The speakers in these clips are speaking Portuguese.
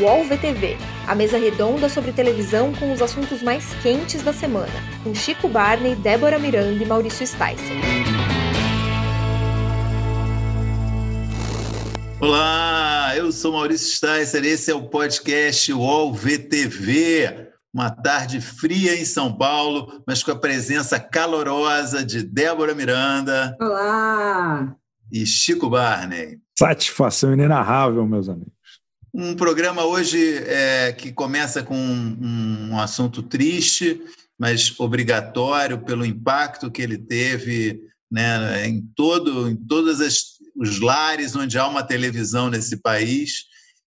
UOL VTV, a mesa redonda sobre televisão com os assuntos mais quentes da semana, com Chico Barney, Débora Miranda e Maurício Sticer. Olá, eu sou Maurício Sticer, esse é o podcast UOL VTV. Uma tarde fria em São Paulo, mas com a presença calorosa de Débora Miranda. Olá! E Chico Barney. Satisfação inenarrável, meus amigos. Um programa hoje é, que começa com um, um, assunto triste, mas obrigatório pelo impacto que ele teve né, em todo, em todos os lares onde há uma televisão nesse país,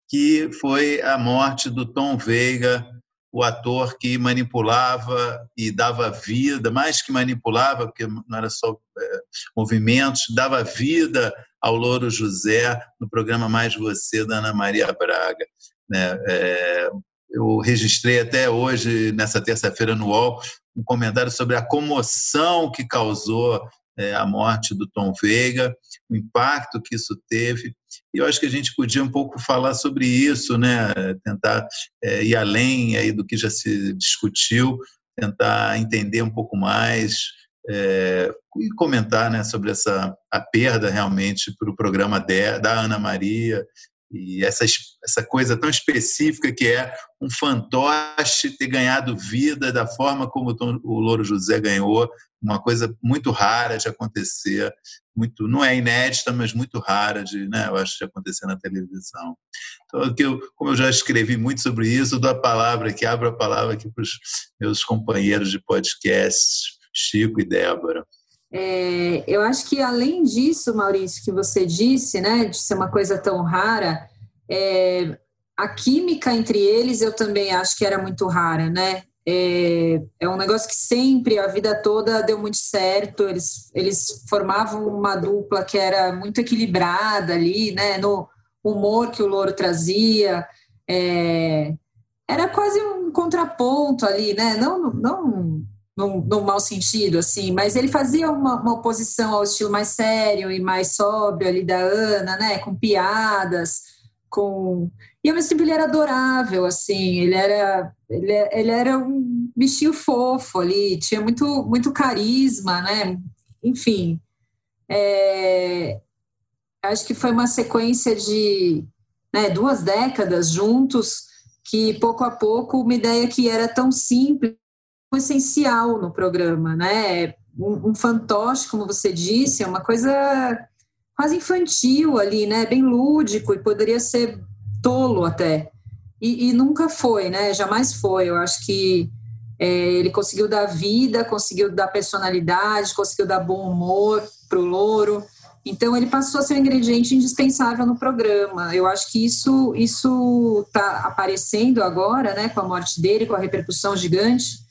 que foi a morte do Tom Veiga, o ator que manipulava e dava vida, mais que manipulava, porque não era só é, movimentos, dava vida ao Louro José no programa Mais Você da Ana Maria Braga. Né? É, eu registrei até hoje, nessa terça-feira, no UOL, um comentário sobre a comoção que causou é, a morte do Tom Veiga, o impacto que isso teve. E eu acho que a gente podia um pouco falar sobre isso, né? tentar é, ir além aí do que já se discutiu, tentar entender um pouco mais é, e comentar né, sobre essa a perda realmente para o programa de, da Ana Maria e essa, essa coisa tão específica que é um fantoche ter ganhado vida da forma como o Louro José ganhou, uma coisa muito rara de acontecer, muito não é inédita, mas muito rara de, né, eu acho, de acontecer na televisão. Então, eu, como eu já escrevi muito sobre isso, dou a palavra aqui, abro a palavra aqui para os meus companheiros de podcast, Chico e Débora. É, eu acho que além disso, Maurício, que você disse, né, de ser uma coisa tão rara, é, a química entre eles eu também acho que era muito rara, né? É, é, um negócio que sempre, a vida toda, deu muito certo. Eles, eles formavam uma dupla que era muito equilibrada ali, né? No humor que o Louro trazia. É, era quase um contraponto ali, né? Não, não num, num mau sentido, assim, mas ele fazia uma, uma, oposição ao estilo mais sério e mais sóbrio ali da Ana, né, com piadas, com... E ao mesmo tempo ele era adorável, assim, ele era, ele, ele era um bichinho fofo ali, tinha muito, muito carisma, né, enfim. É, acho que foi uma sequência de né, duas décadas juntos que pouco a pouco uma ideia que era tão simples essencial no programa, né? Um, um fantoche, como você disse, é uma coisa quase infantil ali, né? Bem lúdico e poderia ser tolo até. E, e nunca foi, né? Jamais foi. Eu acho que é, ele conseguiu dar vida, conseguiu dar personalidade, conseguiu dar bom humor para o louro. Então ele passou a ser um ingrediente indispensável no programa. Eu acho que isso isso está aparecendo agora, né, com a morte dele, com a repercussão gigante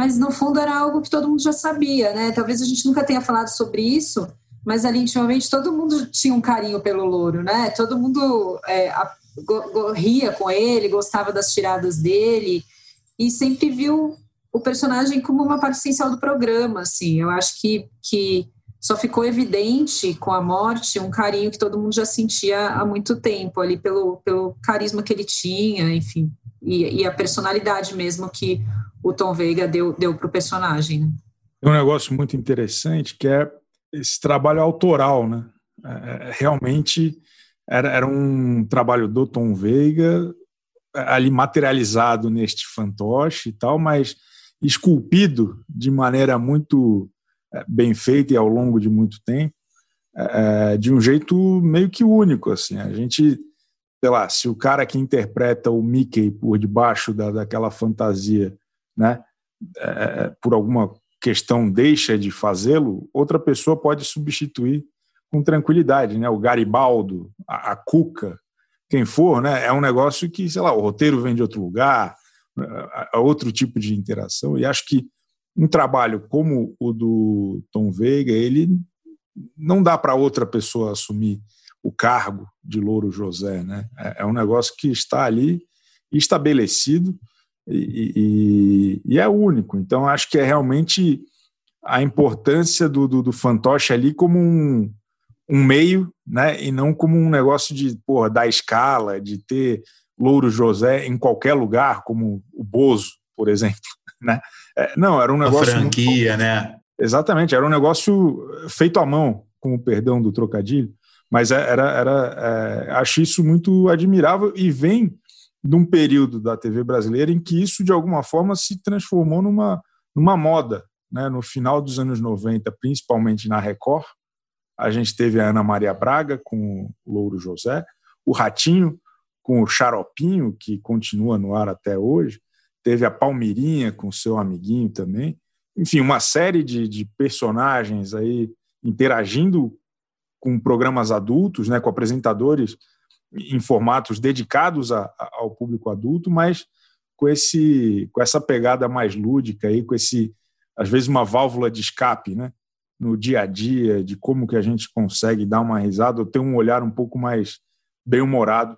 mas no fundo era algo que todo mundo já sabia, né? Talvez a gente nunca tenha falado sobre isso, mas ali intimamente todo mundo tinha um carinho pelo louro, né? Todo mundo é, a, go, ria com ele, gostava das tiradas dele e sempre viu o personagem como uma parte essencial do programa, assim. Eu acho que, que só ficou evidente com a morte um carinho que todo mundo já sentia há muito tempo ali pelo, pelo carisma que ele tinha, enfim, e, e a personalidade mesmo que o Tom Veiga deu, deu para o personagem. Né? Tem um negócio muito interessante que é esse trabalho autoral, né? É, é, realmente era, era um trabalho do Tom Veiga ali materializado neste fantoche e tal, mas esculpido de maneira muito é, bem feita e ao longo de muito tempo, é, de um jeito meio que único. Assim, a gente, sei lá, se o cara que interpreta o Mickey por debaixo da, daquela fantasia né, é, por alguma questão deixa de fazê-lo, outra pessoa pode substituir com tranquilidade, né? O Garibaldo, a, a, Cuca, quem for, né? É um negócio que, sei lá, o roteiro vem de outro lugar, é, é outro tipo de interação. E acho que um trabalho como o do Tom Veiga, ele não dá para outra pessoa assumir o cargo de Louro José, né? É, é um negócio que está ali estabelecido e, e, e, é único. Então, acho que é realmente a importância do, do, do fantoche ali como um, um meio, né? e não como um negócio de porra, dar escala, de ter Louro José em qualquer lugar, como o Bozo, por exemplo. Né? É, não, era um negócio. A franquia, muito... né? Exatamente, era um negócio feito à mão, com o perdão do trocadilho, mas é, era, era é, acho isso muito admirável e vem de um período da TV brasileira em que isso, de alguma forma, se transformou numa, numa moda. Né? No final dos anos 90, principalmente na Record, a gente teve a Ana Maria Braga com o Louro José, o Ratinho com o Xaropinho, que continua no ar até hoje, teve a Palmeirinha com seu amiguinho também. Enfim, uma série de, de personagens aí interagindo com programas adultos, né, com apresentadores em formatos dedicados a, a, ao público adulto, mas com esse com essa pegada mais lúdica aí, com esse às vezes uma válvula de escape, né, no dia a dia, de como que a gente consegue dar uma risada ou ter um olhar um pouco mais bem humorado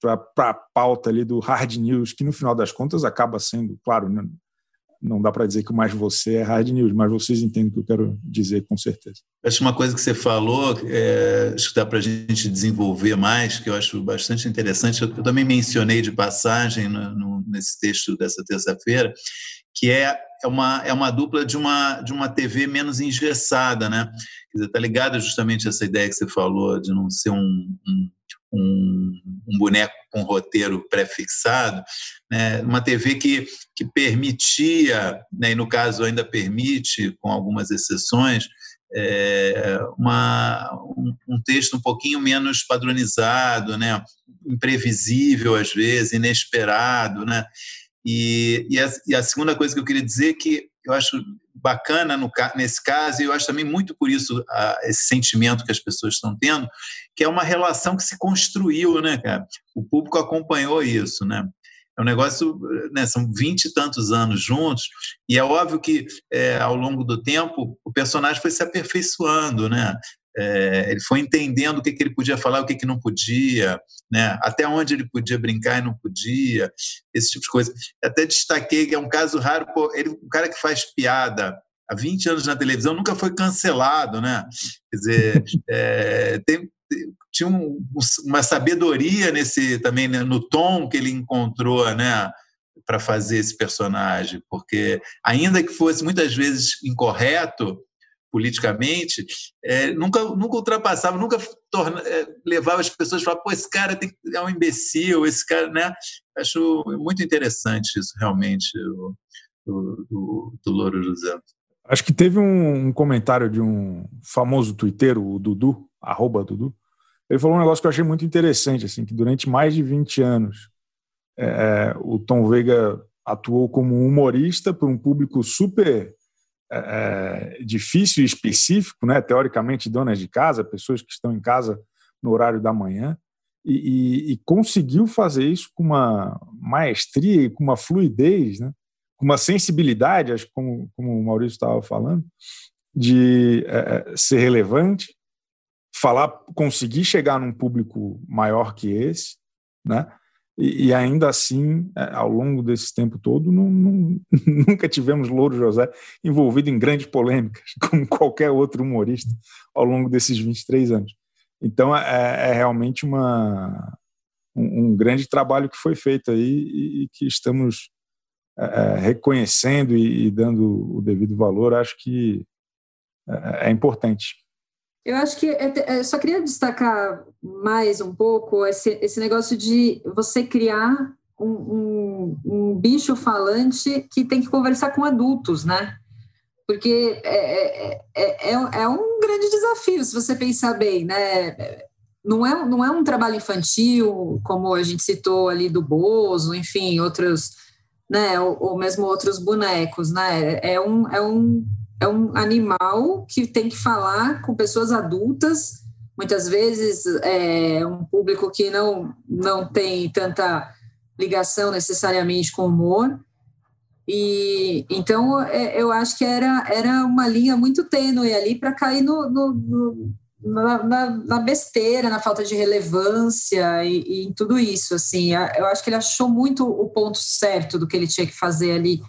para a pauta ali do hard news, que no final das contas acaba sendo, claro, não, dá para dizer que mais você é hard news, mas vocês entendem o que eu quero dizer com certeza. Acho uma coisa que você falou, é, acho que dá para a gente desenvolver mais, que eu acho bastante interessante, eu, eu também mencionei de passagem no, no, nesse texto dessa terça-feira, que é, é, uma, é uma dupla de uma, de uma TV menos engessada, né? Quer dizer, tá ligada justamente essa ideia que você falou de não ser um, um um, um boneco com roteiro pré-fixado, né, uma TV que, que permitia, né, e no caso ainda permite, com algumas exceções, é, uma, um, um, texto um pouquinho menos padronizado, né, imprevisível às vezes, inesperado, né, e, e, a, e a segunda coisa que eu queria dizer é que eu acho bacana no, nesse caso, e eu acho também muito por isso a, esse sentimento que as pessoas estão tendo, que é uma relação que se construiu, né, cara? O público acompanhou isso, né? É um negócio, né, são vinte e tantos anos juntos, e é óbvio que é, ao longo do tempo o personagem foi se aperfeiçoando, né? É, ele foi entendendo o que, que ele podia falar, o que, que não podia, né? até onde ele podia brincar e não podia, esse tipo de coisa. Até destaquei que é um caso raro, pô, ele, um cara que faz piada há 20 anos na televisão nunca foi cancelado, né? Quer dizer, é, tem, tinha um, uma sabedoria nesse também né, no tom que ele encontrou, né? para fazer esse personagem, porque ainda que fosse muitas vezes incorreto, politicamente, é, nunca, nunca ultrapassava, nunca torna, é, levava as pessoas a falar, pô, esse cara tem, é um imbecil, esse cara, né? Acho muito interessante isso, realmente, do, do, do Louro José. Acho que teve um, um, comentário de um famoso twitteiro, o Dudu, arroba Dudu, ele falou um negócio que eu achei muito interessante, assim, que durante mais de 20 anos é, é, o Tom Veiga atuou como humorista para um público super é, é, difícil e específico, né? teoricamente, donas de casa, pessoas que estão em casa no horário da manhã, e, e, e conseguiu fazer isso com uma maestria e com uma fluidez, né? com uma sensibilidade, acho como, como o Maurício estava falando, de é, é, ser relevante, falar, conseguir chegar num público maior que esse, né? E, e, ainda assim, é, ao longo desse tempo todo, não, não, nunca tivemos Louro José envolvido em grandes polêmicas, como qualquer outro humorista ao longo desses 23 anos. Então, é, é realmente uma, um, um, grande trabalho que foi feito aí e, e que estamos é, é reconhecendo e, e, dando o devido valor. Acho que é, é importante. Eu acho que é, é, só queria destacar mais um pouco esse, esse negócio de você criar um, um, um, bicho falante que tem que conversar com adultos, né? Porque é, é, é, é, um grande desafio, se você pensar bem, né? Não é, não é um trabalho infantil, como a gente citou ali do Bozo, enfim, outros, né? Ou, ou mesmo outros bonecos, né? É um, é um é um animal que tem que falar com pessoas adultas, muitas vezes é um público que não, não tem tanta ligação necessariamente com o humor. E então é, eu acho que era, era uma linha muito tênue ali para cair no, no, no na, na, besteira, na falta de relevância e, e, em tudo isso. Assim, eu acho que ele achou muito o ponto certo do que ele tinha que fazer ali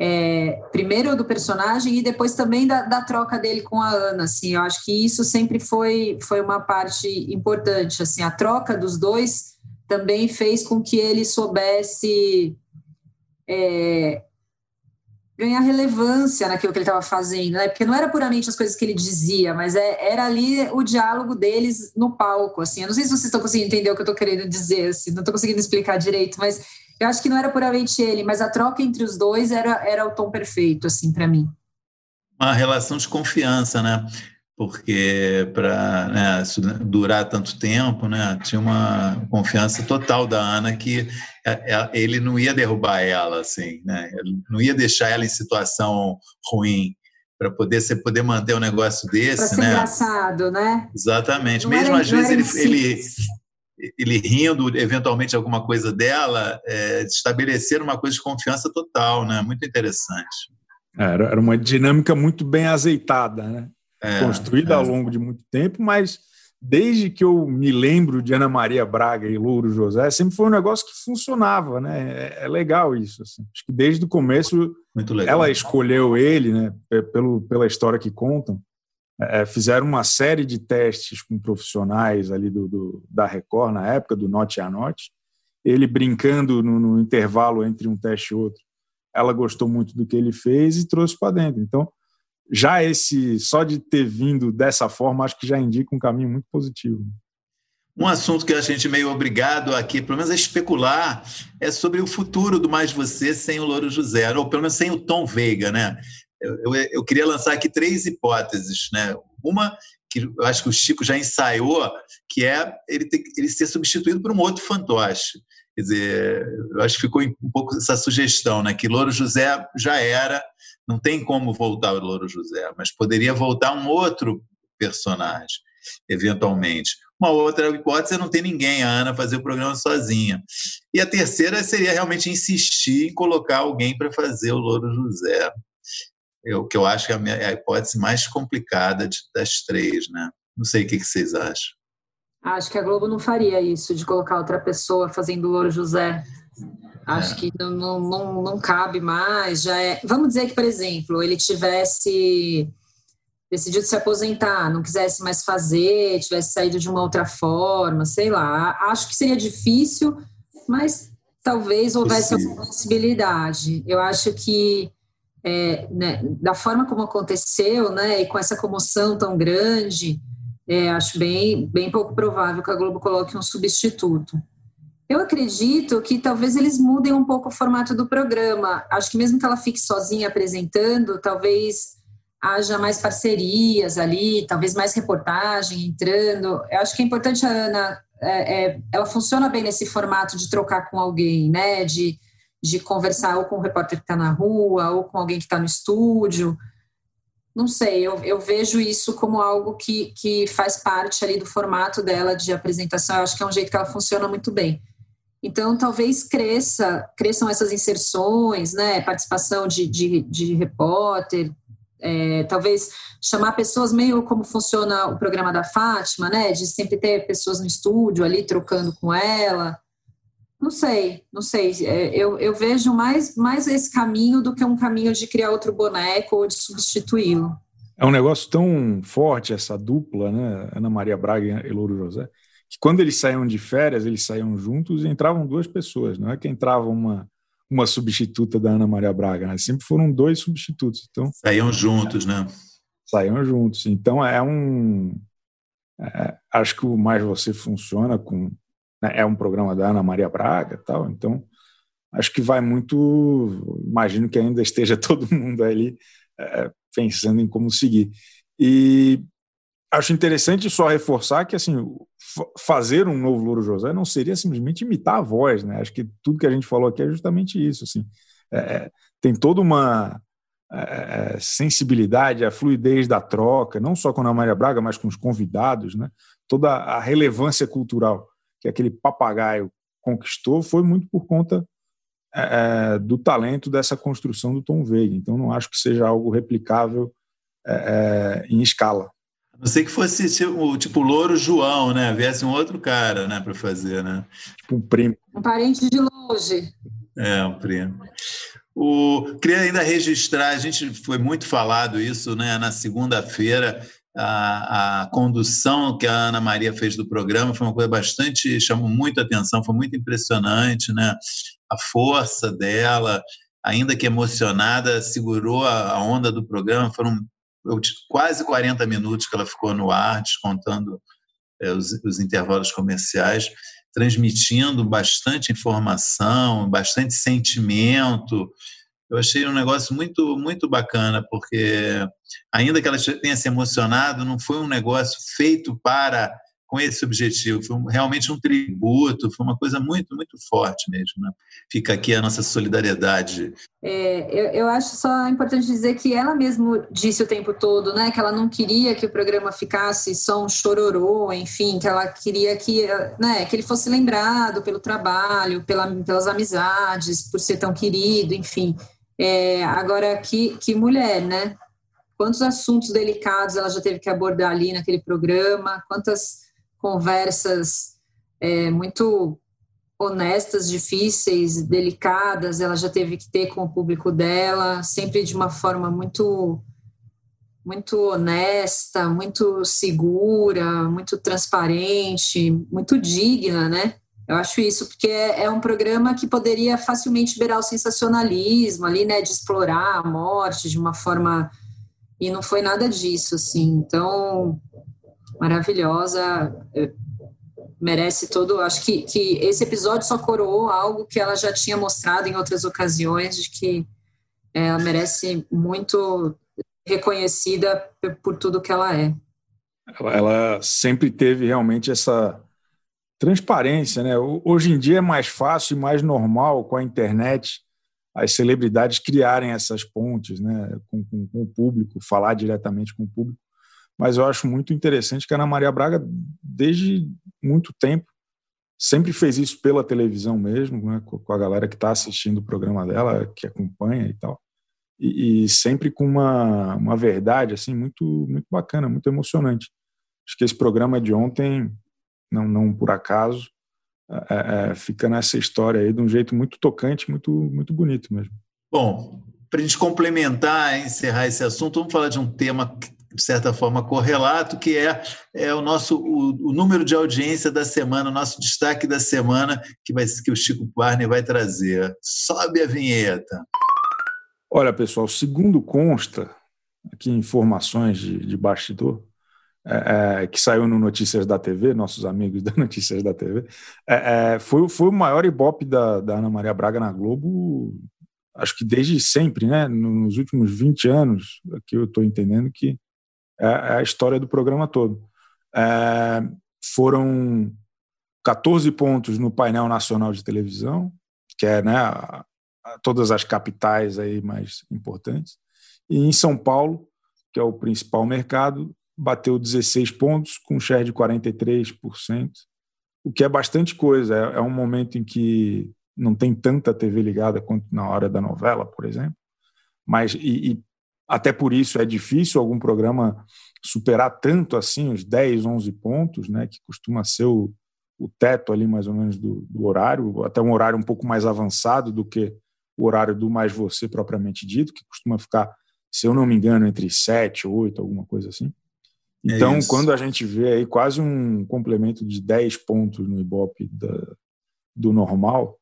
é, primeiro do personagem e depois também da, da, troca dele com a Ana, assim, eu acho que isso sempre foi, foi uma parte importante, assim, a troca dos dois também fez com que ele soubesse é, ganhar relevância naquilo que ele estava fazendo, né? Porque não era puramente as coisas que ele dizia, mas é, era ali o diálogo deles no palco, assim. Eu não sei se vocês estão conseguindo entender o que eu estou querendo dizer, assim, não estou conseguindo explicar direito, mas eu acho que não era puramente ele, mas a troca entre os dois era, era o tom perfeito, assim, para mim. Uma relação de confiança, né? porque para né, durar tanto tempo, né, tinha uma confiança total da Ana que é, é, ele não ia derrubar ela, assim, né, não ia deixar ela em situação ruim para poder você poder manter um negócio desse, pra ser né? engraçado, né? Exatamente. Não Mesmo às vezes ele, ele, ele rindo eventualmente alguma coisa dela, é, estabelecer uma coisa de confiança total, né? Muito interessante. Era, era uma dinâmica muito bem azeitada, né? é, construída é. ao longo de muito tempo, mas desde que eu me lembro de Ana Maria Braga e Louro José, sempre foi um negócio que funcionava, né? É, é legal isso. Assim. Acho que desde o começo ela escolheu ele, né? Pelo, pela história que contam. É, fizeram uma série de testes com profissionais ali do, do, da Record na época, do Note a Note. Ele brincando no, no intervalo entre um teste e outro. Ela gostou muito do que ele fez e trouxe para dentro. Então, já esse, só de ter vindo dessa forma, acho que já indica um caminho muito positivo. Um assunto que a gente meio obrigado aqui, pelo menos a especular, é sobre o futuro do Mais Você sem o Louro José, ou pelo menos sem o Tom Veiga, né? Eu, eu, queria lançar aqui três hipóteses, né? Uma que eu acho que o Chico já ensaiou, que é ele, ter, ele ser substituído por um outro fantoche. Quer dizer, eu acho que ficou um pouco essa sugestão, né? Que Louro José já era, não tem como voltar o Louro José, mas poderia voltar um outro personagem, eventualmente. Uma outra hipótese é não ter ninguém, a Ana fazer o programa sozinha. E a terceira seria realmente insistir em colocar alguém para fazer o Louro José. O que eu acho que é a, minha, é a hipótese mais complicada de, das três, né? Não sei o que, que vocês acham. Acho que a Globo não faria isso, de colocar outra pessoa fazendo o Louro José. Acho é. que não, não, não cabe mais. Já é... Vamos dizer que, por exemplo, ele tivesse decidido se aposentar, não quisesse mais fazer, tivesse saído de uma outra forma, sei lá. Acho que seria difícil, mas talvez houvesse Sim. alguma possibilidade. Eu acho que é, né, da forma como aconteceu, né, e com essa comoção tão grande, é, acho bem, bem pouco provável que a Globo coloque um substituto. Eu acredito que talvez eles mudem um pouco o formato do programa. Acho que mesmo que ela fique sozinha apresentando, talvez haja mais parcerias ali, talvez mais reportagem entrando. Eu acho que é importante a Ana, é, é, ela funciona bem nesse formato de trocar com alguém, né? De, de conversar ou com o repórter que está na rua, ou com alguém que está no estúdio não sei, eu, eu vejo isso como algo que, que faz parte ali do formato dela de apresentação. Eu acho que é um jeito que ela funciona muito bem. Então, talvez cresça, cresçam essas inserções, né? Participação de, de, de repórter, é, talvez chamar pessoas meio como funciona o programa da Fátima, né? De sempre ter pessoas no estúdio ali trocando com ela. Não sei, não sei. É, eu, eu vejo mais, mais esse caminho do que um caminho de criar outro boneco ou de substituí-lo. É um negócio tão forte essa dupla, né? Ana Maria Braga e Louro José, que quando eles saíam de férias, eles saíam juntos e entravam duas pessoas, não é que entrava uma, uma substituta da Ana Maria Braga, né? Sempre foram dois substitutos. Então, saíam juntos, né? Saíam juntos. Então é um. É, acho que o Mais Você funciona com né, é um programa da Ana Maria Braga tal, então acho que vai muito, imagino que ainda esteja todo mundo ali é, pensando em como seguir. E acho interessante só reforçar que assim fazer um novo Louro José não seria simplesmente imitar a voz, né? Acho que tudo que a gente falou aqui é justamente isso, assim. É, é tem toda uma é, é, sensibilidade, a fluidez da troca, não só com a Ana Maria Braga, mas com os convidados, né? Toda a relevância cultural que aquele papagaio conquistou foi muito por conta é, é, do talento dessa construção do Tom Veiga. Então, não acho que seja algo replicável é, é em escala. A não sei que fosse tipo, tipo Louro João, né? Viesse um outro cara né, para fazer, né? Tipo um primo. Um parente de longe. É, um primo. O, queria ainda registrar, a gente foi muito falado isso né, na segunda-feira, a, a, condução que a Ana Maria fez do programa foi uma coisa bastante chamou muita atenção, foi muito impressionante, né? A força dela, ainda que emocionada, segurou a, a onda do programa. Foram quase 40 minutos que ela ficou no ar, descontando é, os, os intervalos comerciais, transmitindo bastante informação, bastante sentimento. Eu achei um negócio muito, muito bacana, porque ainda que ela tenha se emocionado, não foi um negócio feito para com esse objetivo. Foi realmente um tributo, foi uma coisa muito, muito forte mesmo. Né? Fica aqui a nossa solidariedade. É, eu, eu, acho só importante dizer que ela mesmo disse o tempo todo né, que ela não queria que o programa ficasse só um chororô, enfim, que ela queria que, né, que ele fosse lembrado pelo trabalho, pela, pelas amizades, por ser tão querido, enfim. É, agora, que, que mulher, né? Quantos assuntos delicados ela já teve que abordar ali naquele programa, quantas conversas é, muito honestas, difíceis, delicadas, ela já teve que ter com o público dela, sempre de uma forma muito muito honesta, muito segura, muito transparente, muito digna, né? Eu acho isso, porque é, é, um programa que poderia facilmente beirar o sensacionalismo ali, né, de explorar a morte de uma forma e não foi nada disso, assim. Então, maravilhosa, é, merece todo. Acho que, que esse episódio só coroou algo que ela já tinha mostrado em outras ocasiões, de que ela merece muito reconhecida por tudo que ela é. Ela sempre teve realmente essa transparência, né? Hoje em dia é mais fácil e mais normal com a internet as celebridades criarem essas pontes, né, com, com, com o público, falar diretamente com o público mas eu acho muito interessante que a Ana Maria Braga, desde muito tempo, sempre fez isso pela televisão mesmo, né, com a galera que está assistindo o programa dela, que acompanha e tal, e, e, sempre com uma, uma verdade assim muito muito bacana, muito emocionante. Acho que esse programa de ontem, não, não por acaso, é, é, fica nessa história aí de um jeito muito tocante, muito muito bonito mesmo. Bom, para a gente complementar, encerrar esse assunto, vamos falar de um tema de certa forma, correlato, que é, é o nosso o, o, número de audiência da semana, o nosso destaque da semana, que, vai, que o Chico Barney vai trazer. Sobe a vinheta. Olha, pessoal, segundo consta, aqui informações de, de bastidor, é, é, que saiu no Notícias da TV, nossos amigos da Notícias da TV, é, é, foi, foi o maior ibope da, da Ana Maria Braga na Globo, acho que desde sempre, né? Nos últimos 20 anos, que eu estou entendendo que é, é a história do programa todo. Foram 14 pontos no painel nacional de televisão, que é né, todas as capitais aí mais importantes, e em São Paulo, que é o principal mercado, bateu 16 pontos com share de 43%, o que é bastante coisa. É, é um momento em que não tem tanta TV ligada quanto na hora da novela, por exemplo, mas e, e até por isso é difícil algum programa superar tanto assim os 10, 11 pontos, né, que costuma ser o, o teto ali mais ou menos do, do, horário, até um horário um pouco mais avançado do que o horário do mais você propriamente dito, que costuma ficar, se eu não me engano, entre 7, 8, alguma coisa assim. É então, é quando a gente vê aí quase um complemento de 10 pontos no Ibope da, do normal,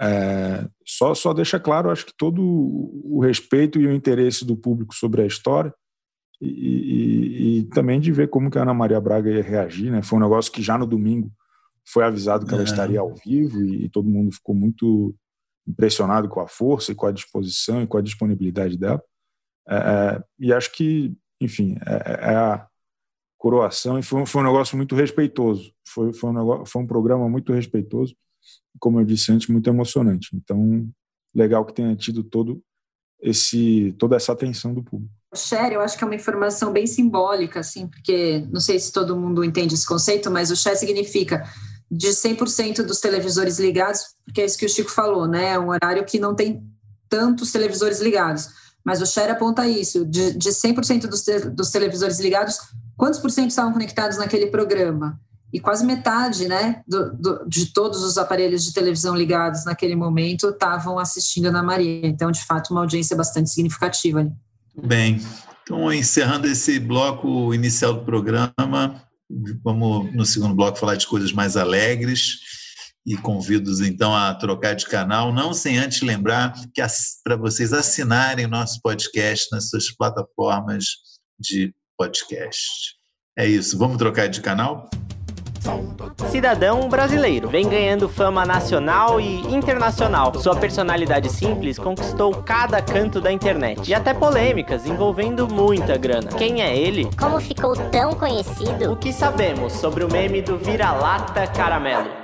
é, só, só deixa claro, acho que todo o respeito e o interesse do público sobre a história e, e, e, também de ver como que a Ana Maria Braga ia reagir, né? Foi um negócio que já no domingo foi avisado que ela é. estaria ao vivo e, e, todo mundo ficou muito impressionado com a força e com a disposição e com a disponibilidade dela. É, é e acho que, enfim, é, é, a coroação e foi, foi um negócio muito respeitoso. Foi, foi, um negócio, foi um programa muito respeitoso como eu disse antes, muito emocionante. Então, legal que tenha tido todo esse toda essa atenção do público. Share, eu acho que é uma informação bem simbólica, assim, porque não sei se todo mundo entende esse conceito, mas o share significa de 100% dos televisores ligados, porque é isso que o Chico falou, né? É um horário que não tem tantos televisores ligados. Mas o share aponta isso, de, de 100% dos, te, dos televisores ligados, quantos por cento estavam conectados naquele programa? e quase metade né, do, do, de todos os aparelhos de televisão ligados naquele momento estavam assistindo a Maria. Então, de fato, uma audiência bastante significativa. Bem, Então, encerrando esse bloco inicial do programa, vamos no segundo bloco falar de coisas mais alegres e convido-os então a trocar de canal, não sem antes lembrar que para vocês assinarem nosso podcast nas suas plataformas de podcast. É isso, vamos trocar de canal? Cidadão brasileiro, vem ganhando fama nacional e internacional. Sua personalidade simples conquistou cada canto da internet e até polêmicas envolvendo muita grana. Quem é ele? Como ficou tão conhecido? O que sabemos sobre o meme do vira-lata caramelo?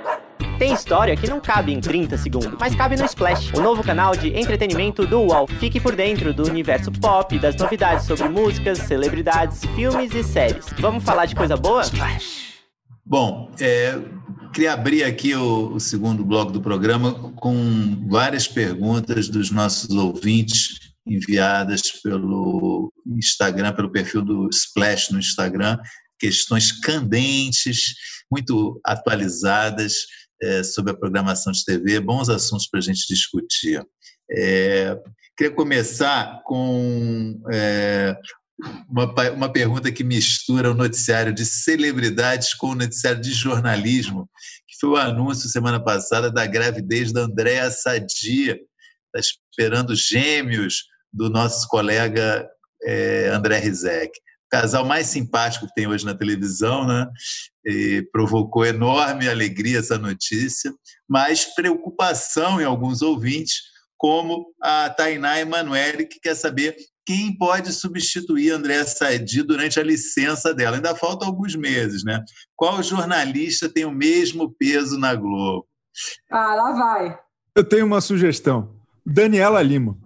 Tem história que não cabe em 30 segundos, mas cabe no Splash, o novo canal de entretenimento do UOL. Fique por dentro do universo pop, das novidades sobre músicas, celebridades, filmes e séries. Vamos falar de coisa boa? Splash. Bom, é, queria abrir aqui o, o, segundo bloco do programa com várias perguntas dos nossos ouvintes enviadas pelo Instagram, pelo perfil do Splash no Instagram, questões candentes, muito atualizadas é, sobre a programação de TV, bons assuntos para a gente discutir. É, queria começar com é, uma, uma pergunta que mistura o noticiário de celebridades com o noticiário de jornalismo, que foi o anúncio semana passada da gravidez da Andréa Sadia, está esperando gêmeos do nosso colega é, André Rizek casal mais simpático que tem hoje na televisão, né? E provocou enorme alegria essa notícia, mas preocupação em alguns ouvintes, como a Tainá Emanuele, que quer saber quem pode substituir Andréa Saidi durante a licença dela. Ainda faltam alguns meses, né? Qual jornalista tem o mesmo peso na Globo? Ah, lá vai. Eu tenho uma sugestão. Daniela Lima.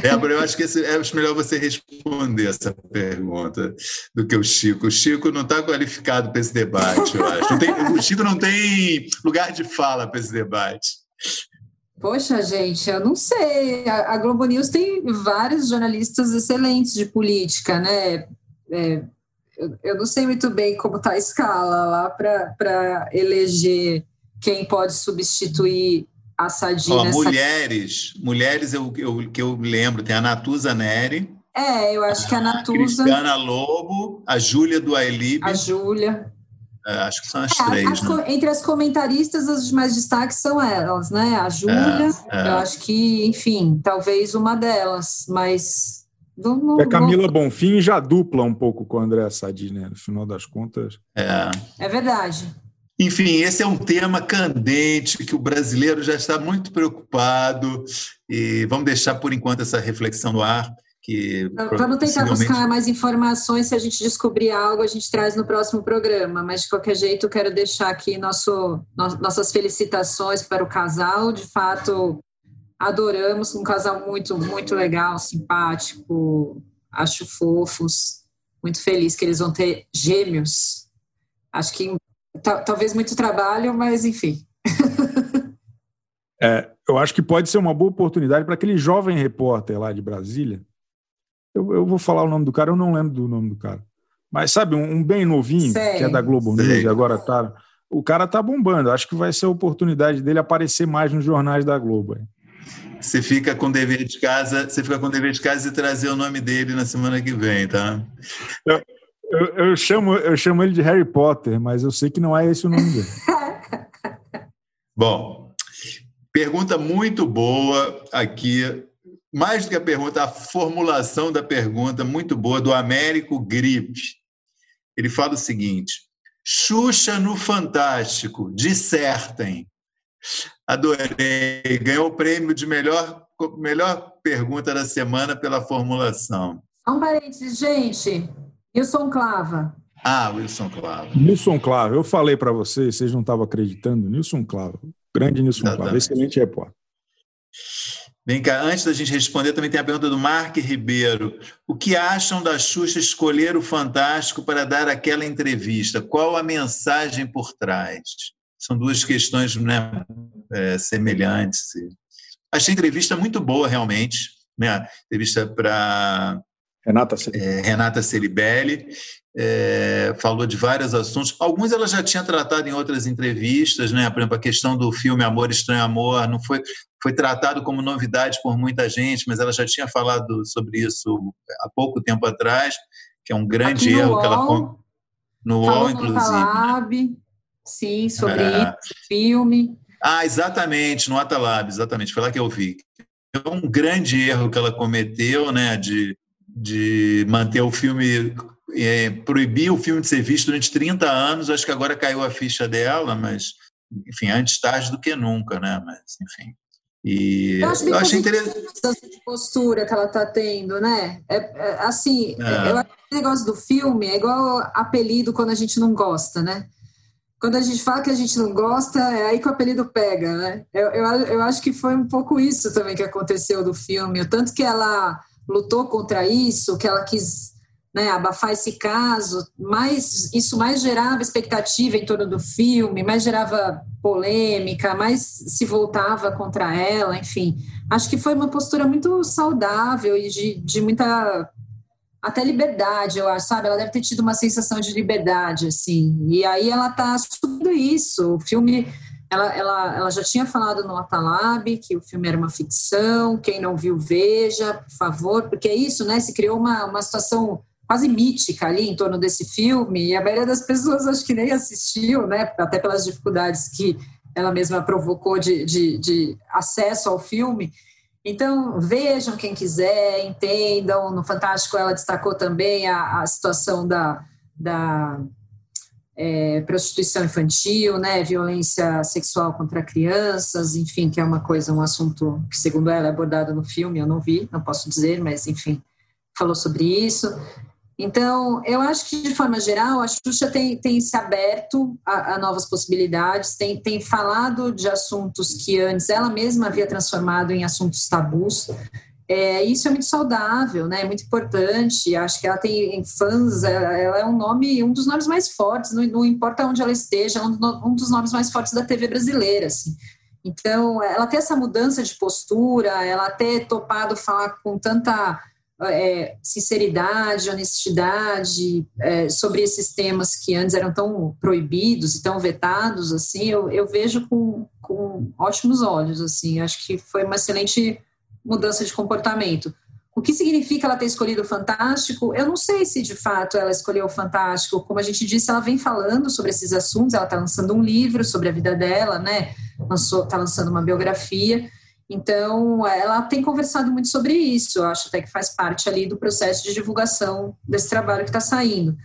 Débora, eu acho que esse, é melhor você responder essa pergunta do que o Chico. O Chico não está qualificado para esse debate, eu acho. Tem, o Chico não tem lugar de fala para esse debate. Poxa, gente, eu não sei. A, a, Globo News tem vários jornalistas excelentes de política, né? É, eu, eu, não sei muito bem como está a escala lá para eleger quem pode substituir a Sadi Ó, nessa... Mulheres, mulheres eu, eu, que eu lembro, tem a Natuza Neri. É, eu acho que a Natuza... A Cristiana Lobo, a Júlia do Ailib. A Júlia. É, acho que são as é, três. As, né? Entre as comentaristas, as mais destaques são elas, né? A Júlia, é, é. eu acho que, enfim, talvez uma delas, mas... Não, não, a Camila não... Bonfim já dupla um pouco com a Andréa Sadi, né? No final das contas. É, é verdade. Enfim, esse é um tema candente que o brasileiro já está muito preocupado e vamos deixar por enquanto essa reflexão no ar. Que vamos tentar buscar mais informações. Se a gente descobrir algo, a gente traz no próximo programa. Mas de qualquer jeito, quero deixar aqui nosso, nossas felicitações para o casal. De fato, adoramos um casal muito, muito legal, simpático. Acho fofos. Muito feliz que eles vão ter gêmeos. Acho que talvez muito trabalho, mas enfim. é, eu acho que pode ser uma boa oportunidade para aquele jovem repórter lá de Brasília. Eu, eu, vou falar o nome do cara, eu não lembro do nome do cara. Mas sabe, um, um bem novinho, Sei. que é da Globo News e agora tá. O cara tá bombando. Acho que vai ser a oportunidade dele aparecer mais nos jornais da Globo. Você fica com dever de casa, você fica com dever de casa e trazer o nome dele na semana que vem, tá? Eu, eu, eu, chamo, eu chamo ele de Harry Potter, mas eu sei que não é esse o nome dele. Bom, pergunta muito boa aqui. Mais do que a pergunta, a formulação da pergunta muito boa do Américo Gripe. Ele fala o seguinte: Xuxa no Fantástico, dissertem. Adorei. Ganhou o prêmio de melhor, melhor pergunta da semana pela formulação. Um parênteses, gente. Wilson Clava. Ah, Wilson Clava. Nilson Clava, eu falei para vocês, vocês não estavam acreditando. Nilson Clava, grande Nilson Clava, excelente repórter. Vem cá, antes da gente responder, também tem a pergunta do Mark Ribeiro. O que acham da Xuxa escolher o Fantástico para dar aquela entrevista? Qual a mensagem por trás? São duas questões né, é, semelhantes. Achei a entrevista muito boa, realmente. Né? Entrevista para Renata Ceribelli. É, Renata Ceribelli é, falou de vários assuntos. Alguns ela já tinha tratado em outras entrevistas, né? Por exemplo, a questão do filme Amor Estranho Amor não foi foi tratado como novidade por muita gente, mas ela já tinha falado sobre isso há pouco tempo atrás, que é um grande erro UOL, que ela no UOL, no inclusive. né? Sim, sobre É. isso, filme. Ah, exatamente, no Atalab, exatamente, foi lá que eu vi. É um grande erro que ela cometeu, né, de, de manter o filme, é, proibir o filme de ser visto durante 30 anos, acho que agora caiu a ficha dela, mas, enfim, antes tarde do que nunca, né, mas, enfim. E Eu acho eu interessante. a mudança de postura que ela está tendo, né? É, é, assim, É. eu acho que o negócio do filme é igual apelido quando a gente não gosta, né? Quando a gente fala que a gente não gosta, é aí que o apelido pega, né? Eu, eu, eu acho que foi um pouco isso também que aconteceu do filme. O tanto que ela lutou contra isso, que ela quis né, abafar esse caso, mais isso mais gerava expectativa em torno do filme, mais gerava polêmica, mais se voltava contra ela, enfim. Acho que foi uma postura muito saudável e de, de muita até liberdade, eu acho, sabe? Ela deve ter tido uma sensação de liberdade, assim. E aí ela tá assumindo isso. O filme, ela, ela, ela já tinha falado no Atalab que o filme era uma ficção. Quem não viu, veja, por favor, porque é isso, né? Se criou uma, uma situação quase mítica ali em torno desse filme, e a maioria das pessoas acho que nem assistiu, né? Até pelas dificuldades que ela mesma provocou de, de, de acesso ao filme. Então, vejam quem quiser, entendam. No Fantástico, ela destacou também a, a situação da, da é, prostituição infantil, né, violência sexual contra crianças, enfim, que é uma coisa, um assunto que, segundo ela, é abordado no filme. Eu não vi, não posso dizer, mas, enfim, falou sobre isso. Então, eu acho que, de forma geral, a Xuxa tem, tem se aberto a, a, novas possibilidades, tem, tem falado de assuntos que antes ela mesma havia transformado em assuntos tabus. É, isso é muito saudável, né? é muito importante. Acho que ela tem fãs, ela, ela é um nome, um dos nomes mais fortes, não, não importa onde ela esteja, um, um, dos nomes mais fortes da TV brasileira. Assim. Então, ela tem essa mudança de postura, ela ter topado falar com tanta é, sinceridade, honestidade é, sobre esses temas que antes eram tão proibidos e tão vetados, assim, eu, eu vejo com, com ótimos olhos, assim, acho que foi uma excelente mudança de comportamento. O que significa ela ter escolhido o Fantástico? Eu não sei se de fato ela escolheu o Fantástico. Como a gente disse, ela vem falando sobre esses assuntos. Ela está lançando um livro sobre a vida dela, né? Está lançando uma biografia. Então, ela tem conversado muito sobre isso. Eu acho até que faz parte ali do processo de divulgação desse trabalho que está saindo.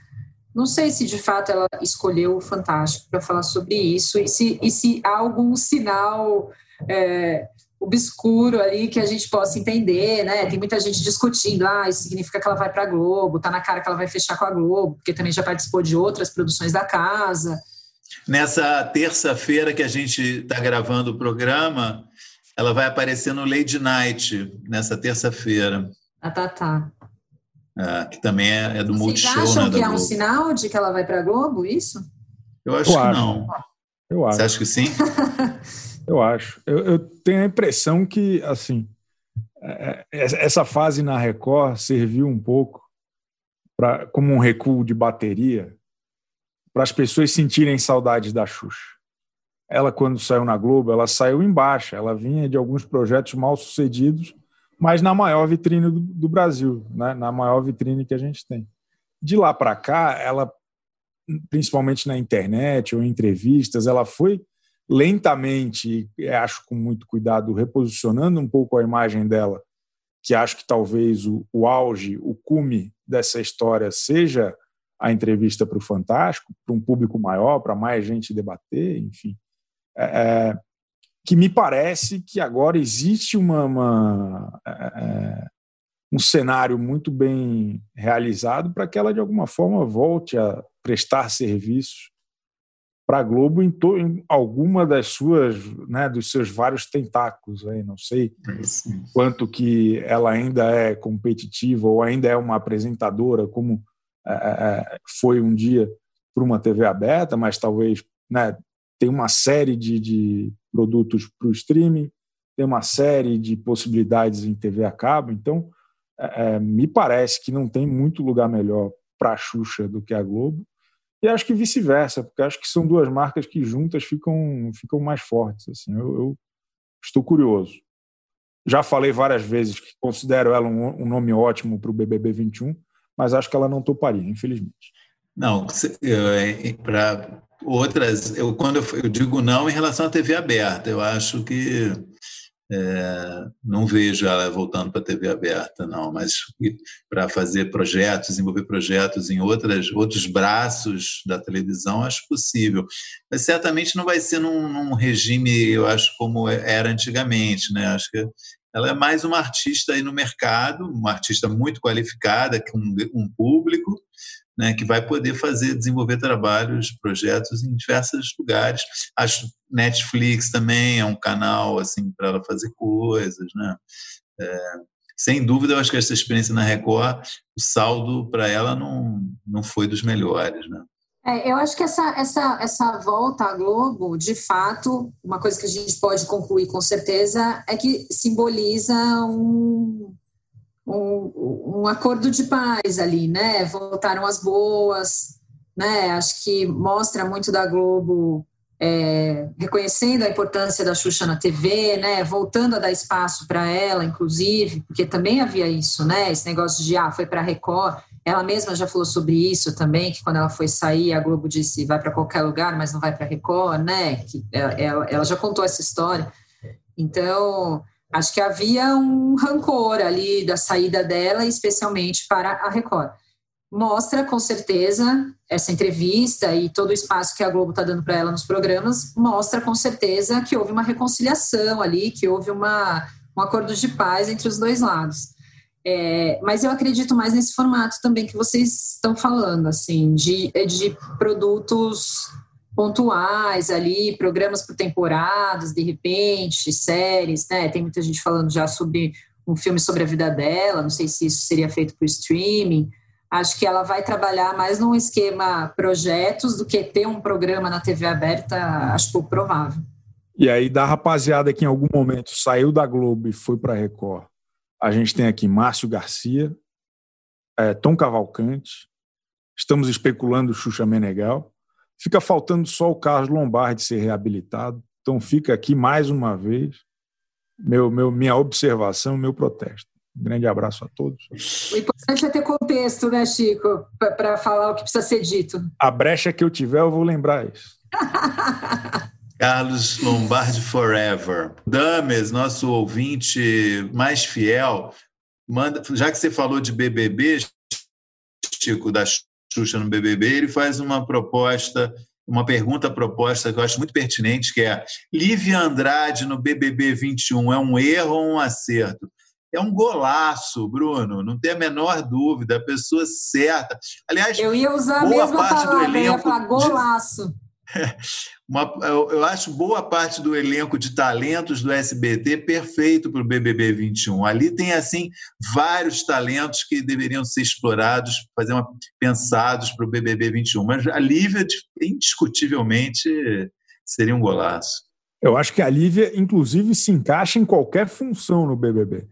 Não sei se de fato ela escolheu o Fantástico para falar sobre isso e se, e se há algum sinal é, obscuro ali que a gente possa entender, né? Tem muita gente discutindo, ah, isso significa que ela vai para a Globo, tá na cara que ela vai fechar com a Globo, porque também já participou de outras produções da casa. Nessa terça-feira que a gente está gravando o programa, ela vai aparecer no Lady Night, nessa terça-feira. Ah, tá, tá. É, que também é, é do Vocês Multishow. acham né, que é um sinal de que ela vai para a Globo, isso? Eu acho Eu que acho. não. Eu acho. Você acha que sim? Eu acho. Eu, eu tenho a impressão que, assim, é, é, essa fase na Record serviu um pouco pra, como um recuo de bateria para as pessoas sentirem saudades da Xuxa. Ela, quando saiu na Globo, ela saiu em baixa. Ela vinha de alguns projetos mal sucedidos, mas na maior vitrine do, do Brasil, né? na maior vitrine que a gente tem. De lá para cá, ela, principalmente na internet ou em entrevistas, ela foi lentamente, e acho com muito cuidado, reposicionando um pouco a imagem dela, que acho que talvez o, o auge, o cume dessa história seja a entrevista para o Fantástico, para um público maior, para mais gente debater, enfim. É, que me parece que agora existe uma, uma é, um cenário muito bem realizado para que ela, de alguma forma, volte a prestar serviços para a Globo em, to, em, alguma das suas, né, dos seus vários tentáculos. Aí, não sei Sim. quanto que ela ainda é competitiva ou ainda é uma apresentadora, como é, foi um dia para uma TV aberta, mas talvez né, tem uma série de, de produtos para o streaming, tem uma série de possibilidades em TV a cabo, então é, me parece que não tem muito lugar melhor para a Xuxa do que a Globo, e acho que vice-versa, porque acho que são duas marcas que juntas ficam, ficam mais fortes. Assim, eu, eu estou curioso. Já falei várias vezes que considero ela um, um nome ótimo para o BBB 21, mas acho que ela não toparia, infelizmente. Não, para outras, eu, quando eu, eu, digo não em relação à TV aberta, eu acho que é, não vejo ela voltando para a TV aberta, não, mas para fazer projetos, desenvolver projetos em outras, outros braços da televisão, acho possível. Mas certamente não vai ser num, num regime, eu acho, como era antigamente, né? Acho que ela é mais uma artista aí no mercado, uma artista muito qualificada, com um público, né, que vai poder fazer, desenvolver trabalhos, projetos em diversos lugares. Acho Netflix também é um canal assim para ela fazer coisas, né? É, sem dúvida, eu acho que essa experiência na Record, o saldo para ela não, não foi dos melhores, né? É, eu acho que essa, essa, essa volta à Globo, de fato, uma coisa que a gente pode concluir com certeza é que simboliza um, um, um acordo de paz ali, né? Voltaram as boas, né? Acho que mostra muito da Globo é, reconhecendo a importância da Xuxa na TV, né? Voltando a dar espaço para ela, inclusive, porque também havia isso, né? Esse negócio de ah, foi para Record. Ela mesma já falou sobre isso também, que quando ela foi sair, a Globo disse vai para qualquer lugar, mas não vai para Record, né? Que ela, ela já contou essa história. Então, Acho que havia um rancor ali da saída dela, especialmente para a Record. Mostra, com certeza, essa entrevista e todo o espaço que a Globo está dando para ela nos programas, mostra com certeza que houve uma reconciliação ali, que houve uma, um acordo de paz entre os dois lados. É, mas eu acredito mais nesse formato também que vocês estão falando, assim, de, de produtos pontuais ali, programas por temporadas, de repente, séries, né? Tem muita gente falando já sobre um filme sobre a vida dela, não sei se isso seria feito por streaming. Acho que ela vai trabalhar mais num esquema projetos do que ter um programa na TV aberta, acho pouco provável. E aí, da rapaziada que em algum momento saiu da Globo e foi para a Record, a gente tem aqui Márcio Garcia, é, Tom Cavalcante, estamos especulando Xuxa Menegal, Fica faltando só o Carlos Lombardi ser reabilitado. Então fica aqui mais uma vez meu, meu, minha observação, meu protesto. Um grande abraço a todos. O importante é ter contexto, né, Chico, para falar o que precisa ser dito. A brecha que eu tiver, eu vou lembrar isso. Carlos Lombardi Forever. Dames, nosso ouvinte mais fiel, manda, já que você falou de BBB, Chico, da Xuxa no BBB, ele faz uma proposta, uma pergunta proposta que eu acho muito pertinente, que é Lívia Andrade no BBB 21 é um erro ou um acerto? É um golaço, Bruno, não tem a menor dúvida, a pessoa certa. Aliás, eu ia usar a mesma palavra, elenco, eu ia falar golaço. Uma, eu acho boa parte do elenco de talentos do SBT perfeito para o BBB 21. Ali tem assim vários talentos que deveriam ser explorados, fazer uma, pensados para o BBB 21. Mas a Lívia, indiscutivelmente, seria um golaço. Eu acho que a Lívia, inclusive, se encaixa em qualquer função no BBB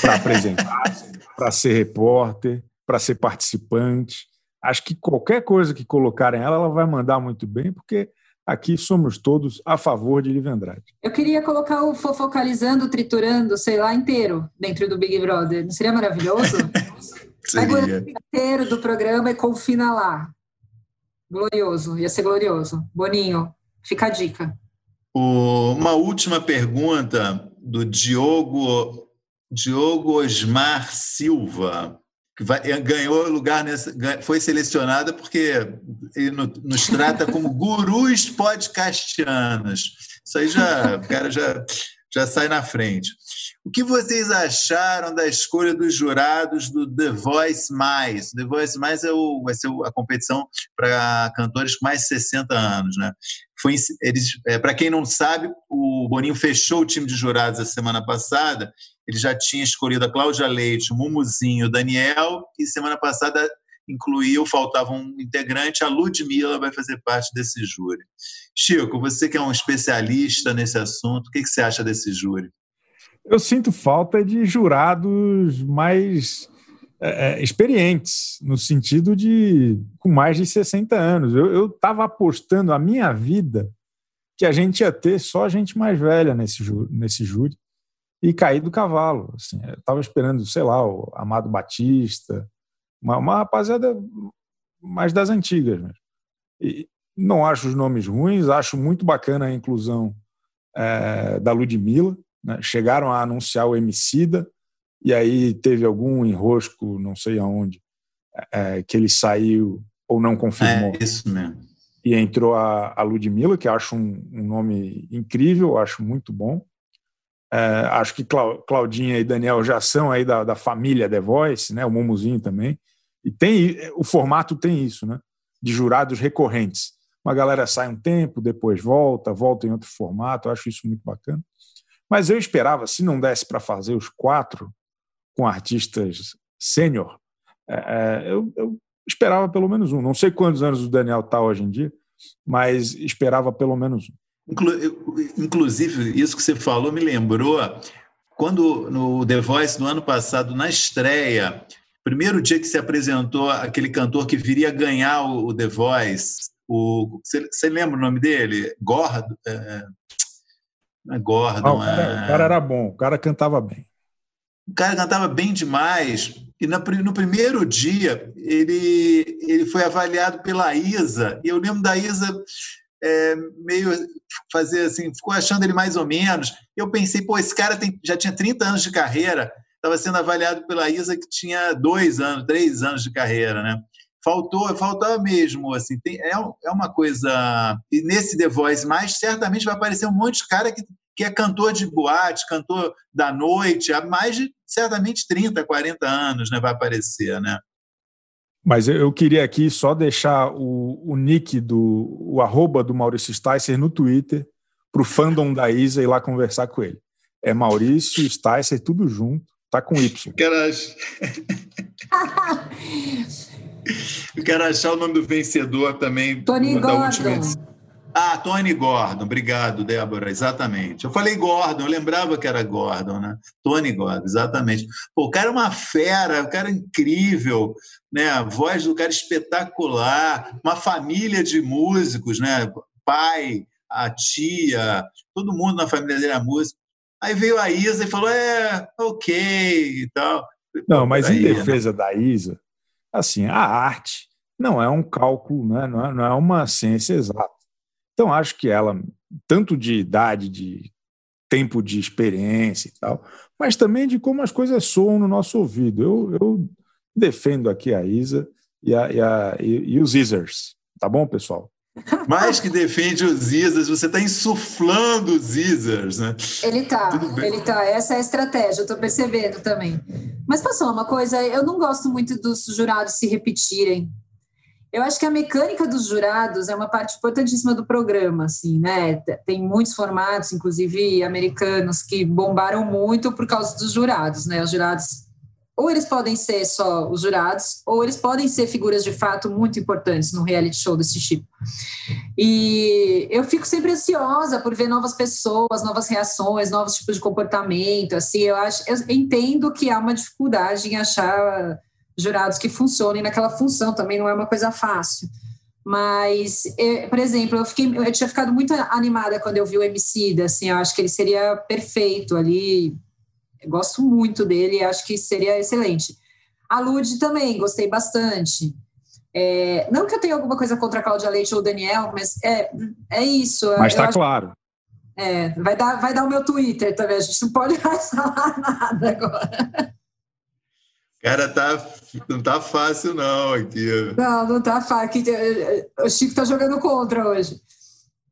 para apresentar, para ser repórter, para ser participante. Acho que qualquer coisa que colocarem ela, ela vai mandar muito bem, porque aqui somos todos a favor de Lívia Andrade. Eu queria colocar o fofocalizando, triturando, sei lá, inteiro dentro do Big Brother. Não seria maravilhoso? seria. Pega o inteiro do programa e confina lá. Glorioso, ia ser glorioso. Boninho, fica a dica. uma última pergunta do Diogo, Diogo Osmar Silva que vai, ganhou lugar nessa, foi selecionada porque ele nos trata como gurus podcastianos. Isso aí já, o cara já, já sai na frente. O que vocês acharam da escolha dos jurados do The Voice Mais? The Voice Mais é o, vai ser a competição para cantores com mais de 60 anos, né? Foi, eles, é, para quem não sabe, o Boninho fechou o time de jurados a semana passada ele já tinha escolhido a Cláudia Leite, o Mumuzinho, o Daniel, e semana passada incluiu, faltava um integrante, a Ludmilla vai fazer parte desse júri. Chico, você que é um especialista nesse assunto, o que, que você acha desse júri? Eu sinto falta de jurados mais é, é experientes, no sentido de com mais de 60 anos. Eu estava apostando a minha vida que a gente ia ter só gente mais velha nesse, nesse júri. e caí do cavalo. Assim, estava esperando, sei lá, o Amado Batista, uma, uma rapaziada mais das antigas. Mesmo. E não acho os nomes ruins, acho muito bacana a inclusão é, da Ludmilla. Né? Chegaram a anunciar o Emicida, e aí teve algum enrosco, não sei aonde, é, que ele saiu ou não confirmou. É isso mesmo. E entrou a, a Ludmilla, que acho um, um nome incrível, acho muito bom. É, acho que Claudinha e Daniel já são aí da, da família The Voice, né? O Mumuzinho também. E tem o formato tem isso, né? De jurados recorrentes. Uma galera sai um tempo, depois volta, volta em outro formato. acho isso muito bacana. Mas eu esperava, se não desse para fazer os quatro com artistas sênior, é, é, eu, eu, esperava pelo menos um. Não sei quantos anos o Daniel está hoje em dia, mas esperava pelo menos um. Inclusive, isso que você falou me lembrou quando no The Voice, no ano passado, na estreia, primeiro dia que se apresentou aquele cantor que viria ganhar o, The Voice, o, você, você lembra o nome dele? Gordon? É, é Gordon. Ah, o, cara, é... o cara era bom, o cara cantava bem. O cara cantava bem demais. E no primeiro dia, ele, ele foi avaliado pela Isa. E eu lembro da Isa é, meio fazer assim, ficou achando ele mais ou menos. Eu pensei, pô, esse cara tem, já tinha 30 anos de carreira, estava sendo avaliado pela Isa que tinha dois anos, três anos de carreira, né? Faltou, faltava mesmo, assim, tem, é, é uma coisa... E nesse The Voice mais, certamente vai aparecer um monte de cara que, que é cantor de boate, cantor da noite, há mais de, certamente, 30, 40 anos, né? Vai aparecer, né? Mas eu queria aqui só deixar o, o nick do o arroba do Maurício Sticer no Twitter para o fandom da Isa ir lá conversar com ele. É Maurício Sticer, tudo junto, tá com Y. Quero achar... eu quero achar o nome do vencedor também. Tony Gordon. Ah, Tony Gordon, obrigado, Débora, exatamente. Eu falei Gordon, eu lembrava que era Gordon, né? Tony Gordon, exatamente. Pô, o cara é uma fera, o cara é incrível, né? A voz do cara espetacular, uma família de músicos, né? Pai, a tia, todo mundo na família dele é músico. Aí veio a Isa e falou: é, ok e tal. Não, mas em né? defesa né? da Isa, assim, a arte não é um cálculo, né? não, é, não é uma ciência exata. Então, acho que ela, tanto de idade, de tempo de experiência e tal, mas também de como as coisas soam no nosso ouvido. Eu, eu defendo aqui a Isa e, a, e, a, e, e os Isers, tá bom, pessoal? Mais que defende os Isers, você está insuflando os Isers, né? Ele tá, ele tá. Essa é a estratégia, eu estou percebendo também. Mas passou uma coisa, eu não gosto muito dos jurados se repetirem. Eu acho que a mecânica dos jurados é uma parte importantíssima do programa, assim, né? Tem muitos formatos, inclusive americanos, que bombaram muito por causa dos jurados, né? Os jurados, ou eles podem ser só os jurados, ou eles podem ser figuras de fato muito importantes no reality show desse tipo. E eu fico sempre ansiosa por ver novas pessoas, novas reações, novos tipos de comportamento, assim, eu acho, eu entendo que há uma dificuldade em achar jurados que funcionem naquela função, também não é uma coisa fácil. Mas, eu, por exemplo, eu, fiquei, eu tinha ficado muito animada quando eu vi o MC, assim, eu acho que ele seria perfeito ali. Eu gosto muito dele, acho que seria excelente. A Lud também, gostei bastante. É, não que eu tenha alguma coisa contra a Cláudia Leite ou o Daniel, mas é, é isso. Mas está claro. É, vai dar, vai dar o meu Twitter também, a gente não pode mais falar nada agora. Cara, tá, não tá fácil não aqui. Não, não tá fácil. O Chico tá jogando contra hoje.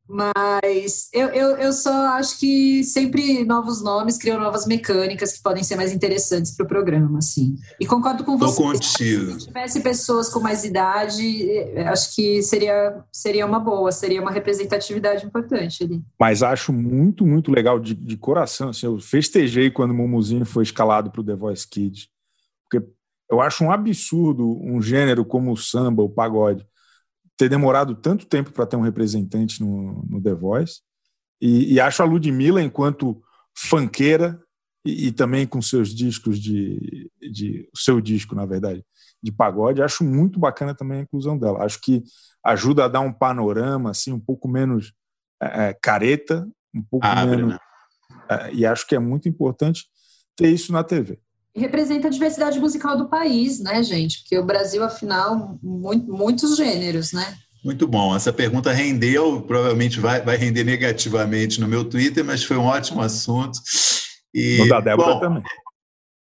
Mas eu, eu, eu só acho que sempre novos nomes criam novas mecânicas que podem ser mais interessantes para o programa, assim. E concordo com você. Tô contigo. Se tivesse pessoas com mais idade, acho que seria, seria uma boa, seria uma representatividade importante ali. Mas acho muito, muito legal de, de coração. Assim, eu festejei quando o Mumuzinho foi escalado para o The Voice Kids eu acho um absurdo um gênero como o samba, o pagode, ter demorado tanto tempo para ter um representante no, no The Voice. E, e, acho a Ludmilla, enquanto fanqueira, e, e, também com seus discos de, de. seu disco, na verdade, de pagode, acho muito bacana também a inclusão dela. Acho que ajuda a dar um panorama assim, um pouco menos é, é careta, um pouco Abre, menos. né? É, e acho que é muito importante ter isso na TV. Representa a diversidade musical do país, né, gente? Porque o Brasil, afinal, muito, muitos gêneros, né? Muito bom. Essa pergunta rendeu, provavelmente vai, vai render negativamente no meu Twitter, mas foi um ótimo assunto. E, no da Débora bom, também.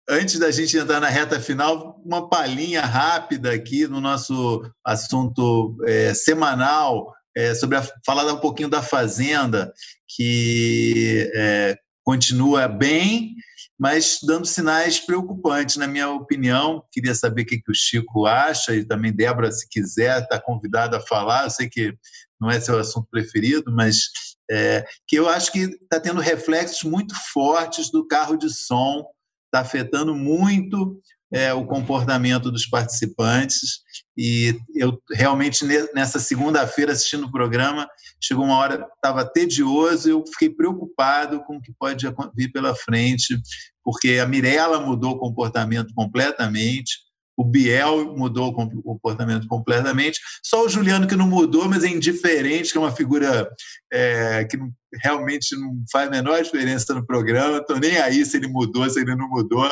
Antes da gente entrar na reta final, uma palhinha rápida aqui no nosso assunto é, semanal é, sobre a, falar um pouquinho da Fazenda, que é, continua bem, mas dando sinais preocupantes, na minha opinião. Queria saber o que, que o Chico acha e também Débora, se quiser, está convidada a falar. Eu sei que não é seu assunto preferido, mas é, que eu acho que está tendo reflexos muito fortes do carro de som, está afetando muito é, o comportamento dos participantes. E eu realmente, nessa segunda-feira, assistindo o programa, chegou uma hora, estava tedioso, eu fiquei preocupado com o que pode vir pela frente, porque a Mirella mudou o comportamento completamente, o Biel mudou o comportamento completamente. Só o Juliano que não mudou, mas é indiferente, que é uma figura é, que realmente não faz a menor diferença no programa. Estou nem aí se ele mudou, se ele não mudou,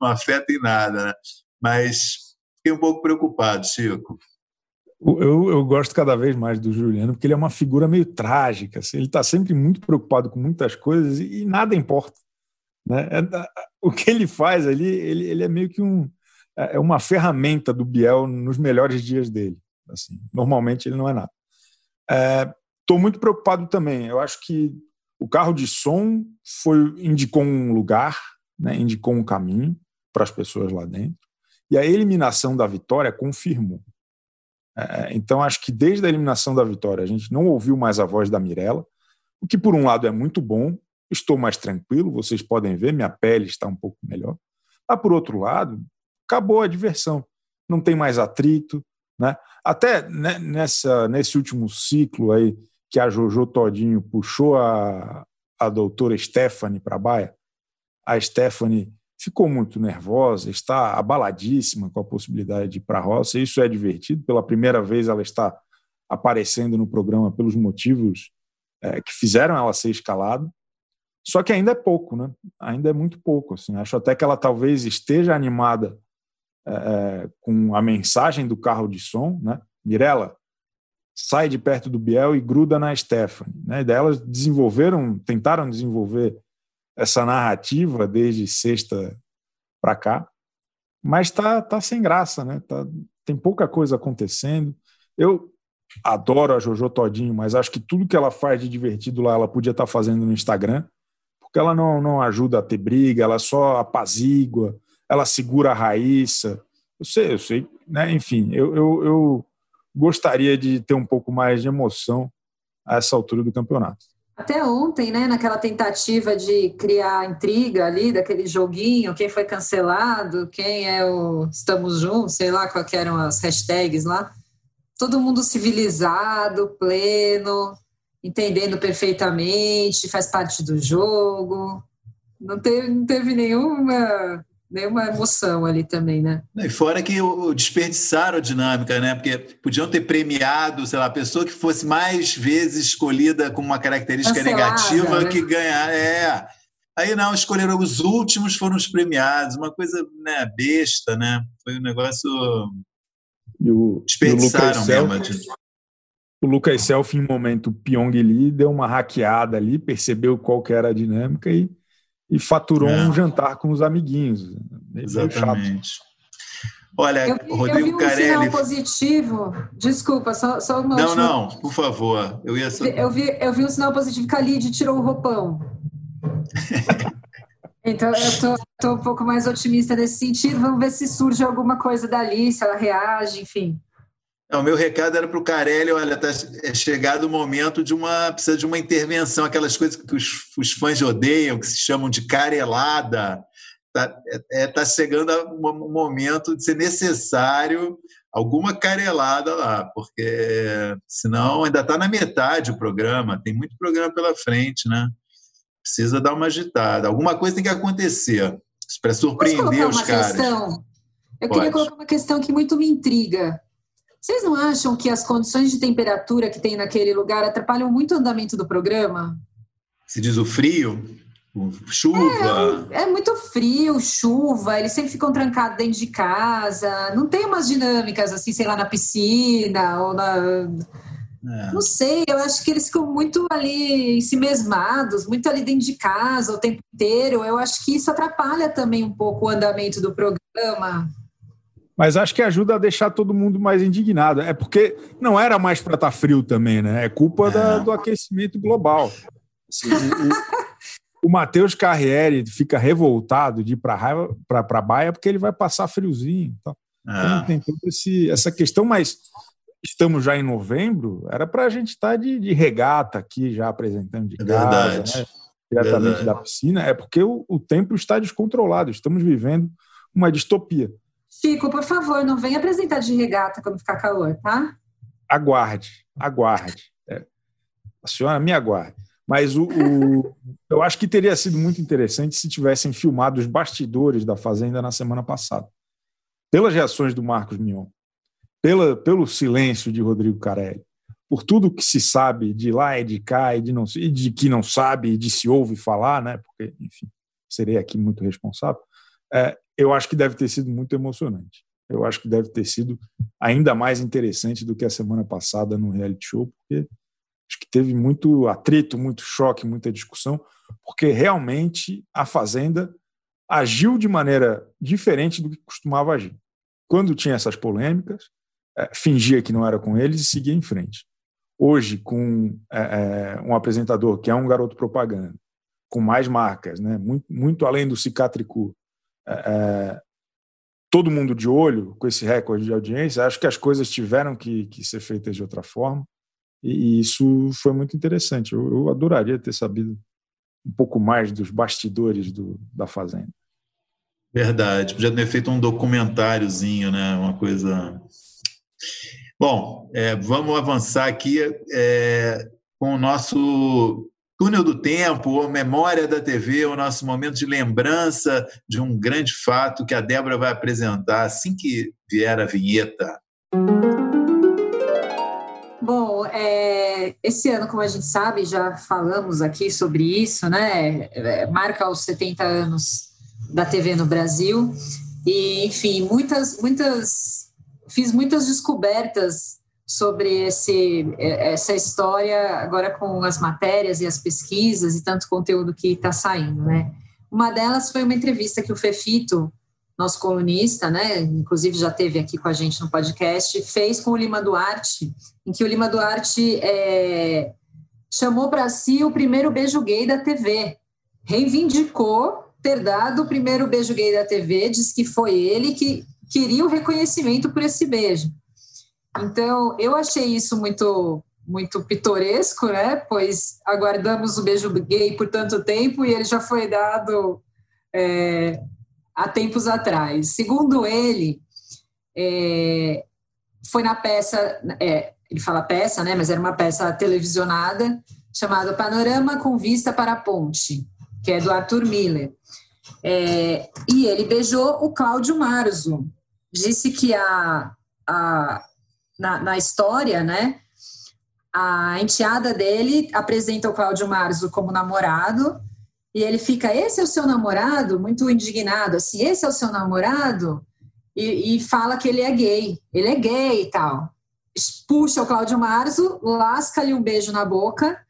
não afeta em nada. Né? Mas fiquei um pouco preocupado, Chico. Eu, eu, gosto cada vez mais do Juliano, porque ele é uma figura meio trágica. Assim, ele está sempre muito preocupado com muitas coisas e, e nada importa. Né? É, o que ele faz ali, ele, ele é meio que um é, é uma ferramenta do Biel nos melhores dias dele. Assim, normalmente ele não é nada. Estou é, muito preocupado também. Eu acho que o carro de som foi indicou um lugar, né, indicou um caminho para as pessoas lá dentro. E a eliminação da vitória confirmou. É, então, acho que desde a eliminação da vitória, a gente não ouviu mais a voz da Mirella, o que, por um lado, é muito bom. Estou mais tranquilo, vocês podem ver, minha pele está um pouco melhor. Mas, por outro lado, acabou a diversão. Não tem mais atrito. Né? Até nessa, nesse último ciclo aí que a Jojo Todinho puxou a, a doutora Stephanie para a baia, a Stephanie ficou muito nervosa, está abaladíssima com a possibilidade de ir para a roça. Isso é divertido. Pela primeira vez ela está aparecendo no programa pelos motivos é, que fizeram ela ser escalada. Só que ainda é pouco, né? Ainda é muito pouco. Assim. Acho até que ela talvez esteja animada é, é, com a mensagem do carro de som, né? Mirella, sai de perto do Biel e gruda na Stephanie. Né? Daí elas desenvolveram, tentaram desenvolver essa narrativa desde sexta para cá, mas tá, tá sem graça, né? Tá, tem pouca coisa acontecendo. Eu adoro a Jojo Todinho, mas acho que tudo que ela faz de divertido lá ela podia estar tá fazendo no Instagram, porque ela não, não ajuda a ter briga, ela só apazigua, ela segura a Raíssa. Eu sei, eu sei, né? Enfim, eu, eu, eu gostaria de ter um pouco mais de emoção a essa altura do campeonato. Até ontem, né, naquela tentativa de criar intriga ali, daquele joguinho, quem foi cancelado, quem é o Estamos Juntos, sei lá quais eram as hashtags lá. Todo mundo civilizado, pleno, entendendo perfeitamente, faz parte do jogo. Não teve, não teve nenhuma nenhuma emoção ali também, né? E fora que desperdiçaram a dinâmica, né? Porque podiam ter premiado, sei lá, a pessoa que fosse mais vezes escolhida com uma característica Cancelada, negativa né? que ganhar. É. Aí não, escolheram os últimos, foram os premiados, uma coisa né, besta, né? Foi um negócio. E o, desperdiçaram e o mesmo. o Lucas Self, em momento Pyong Lee, deu uma hackeada ali, percebeu qual que era a dinâmica e e faturou é. um jantar com os amiguinhos. Exatamente. Olha, eu vi, Rodrigo eu vi um Carelli... sinal positivo. Desculpa, só, só uma Não, última... não, por favor. Eu, ia... eu, vi, eu vi um sinal positivo que a Lid tirou o roupão. então, eu tô, um pouco mais otimista nesse sentido. Vamos ver se surge alguma coisa dali, se ela reage, enfim. O meu recado era para o Carelli, olha, tá é chegado o momento de uma precisa de uma intervenção, aquelas coisas que os, os fãs odeiam, que se chamam de carelada. Está é, é, tá chegando o momento de ser necessário alguma carelada lá, porque senão ainda está na metade o programa, tem muito programa pela frente, né? Precisa dar uma agitada. Alguma coisa tem que acontecer para surpreender os caras. Questão? Eu Pode. queria colocar uma questão que muito me intriga. Vocês não acham que as condições de temperatura que tem naquele lugar atrapalham muito o andamento do programa? Se diz o frio? chuva. É, é, muito frio, chuva, eles sempre ficam trancados dentro de casa. Não tem umas dinâmicas assim, sei lá, na piscina ou na. É. Não sei, eu acho que eles ficam muito ali em si mesmados, muito ali dentro de casa o tempo inteiro. Eu acho que isso atrapalha também um pouco o andamento do programa. Mas acho que ajuda a deixar todo mundo mais indignado. É porque não era mais para estar tá frio também, né? É culpa é. Da, do aquecimento global. Assim, o, o Matheus Carriere fica revoltado de ir para a Baia porque ele vai passar friozinho. Então, é. tem toda essa questão, mas estamos já em novembro, era para a gente estar tá de, de, regata aqui, já apresentando de é casa, né? diretamente Verdade. da piscina, é porque o, o tempo está descontrolado, estamos vivendo uma distopia. Chico, por favor, não venha apresentar de regata quando ficar calor, tá? Aguarde, aguarde. É. A senhora me aguarde. Mas o, o, eu acho que teria sido muito interessante se tivessem filmado os bastidores da Fazenda na semana passada. Pelas reações do Marcos Mion, pela, pelo silêncio de Rodrigo Carelli, por tudo que se sabe de lá e de cá e de, não, e de que não sabe e de se ouve falar, né? porque, enfim, serei aqui muito responsável, é, eu acho que deve ter sido muito emocionante. Eu acho que deve ter sido ainda mais interessante do que a semana passada no reality show, porque acho que teve muito atrito, muito choque, muita discussão, porque realmente a Fazenda agiu de maneira diferente do que costumava agir. Quando tinha essas polêmicas, é, fingia que não era com eles e seguia em frente. Hoje, com é, um apresentador que é um garoto propaganda, com mais marcas, né, muito, muito além do Cicatricu, é, é, todo mundo de olho com esse recorde de audiência, acho que as coisas tiveram que, que ser feitas de outra forma. E, e isso foi muito interessante. Eu, eu, adoraria ter sabido um pouco mais dos bastidores do, da Fazenda. Verdade. Podia ter feito um documentáriozinho, né? Uma coisa. Bom, é, vamos avançar aqui é, com o nosso Túnel do Tempo, ou Memória da TV, o nosso momento de lembrança de um grande fato que a Débora vai apresentar assim que vier a vinheta. Bom, é, esse ano, como a gente sabe, já falamos aqui sobre isso, né? É, marca os 70 anos da TV no Brasil. E, enfim, muitas, muitas. Fiz muitas descobertas sobre esse, é, essa história agora com as matérias e as pesquisas e tanto conteúdo que está saindo, né? Uma delas foi uma entrevista que o Fefito, nosso colunista, né, inclusive já teve aqui com a gente no podcast, fez com o Lima Duarte, em que o Lima Duarte é, chamou para si o primeiro beijo gay da TV, reivindicou ter dado o primeiro beijo gay da TV, diz que foi ele que queria o reconhecimento por esse beijo. Então, eu achei isso muito muito pitoresco, né? Pois aguardamos o beijo gay por tanto tempo e ele já foi dado é, há tempos atrás. Segundo ele, é, foi na peça, é, ele fala peça, né? Mas era uma peça televisionada chamada Panorama com Vista para a Ponte, que é do Arthur Miller. É, e ele beijou o Cláudio Marzo. Disse que a, a na, na história, né? A enteada dele apresenta o Cláudio Marzo como namorado e ele fica, esse é o seu namorado? Muito indignado, assim, esse é o seu namorado? E, e fala que ele é gay, ele é gay e tal. Puxa o Cláudio Marzo, lasca-lhe um beijo na boca,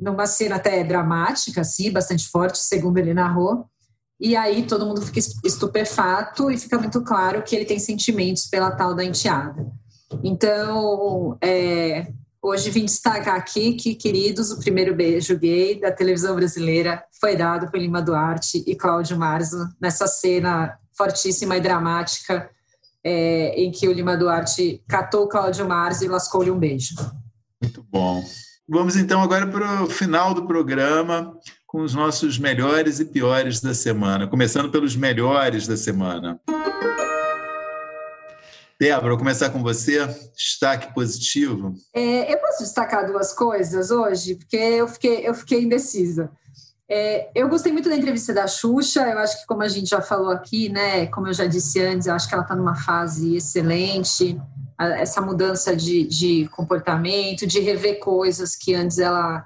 numa cena até dramática, assim, bastante forte, segundo ele narrou. E aí todo mundo fica estupefato e fica muito claro que ele tem sentimentos pela tal da enteada. Então, é, hoje vim destacar aqui que, queridos, o primeiro beijo gay da televisão brasileira foi dado por Lima Duarte e Cláudio Marzo nessa cena fortíssima e dramática é, em que o Lima Duarte catou Cláudio Marzo e lascou-lhe um beijo. Muito bom. Vamos então agora para o final do programa com os nossos melhores e piores da semana, começando pelos melhores da semana. Débora, vou começar com você. Destaque positivo. É, eu posso destacar duas coisas hoje, porque eu fiquei, eu fiquei indecisa. É, eu gostei muito da entrevista da Xuxa. Eu acho que, como a gente já falou aqui, né, como eu já disse antes, eu acho que ela está numa fase excelente. Essa mudança de, de comportamento, de rever coisas que antes ela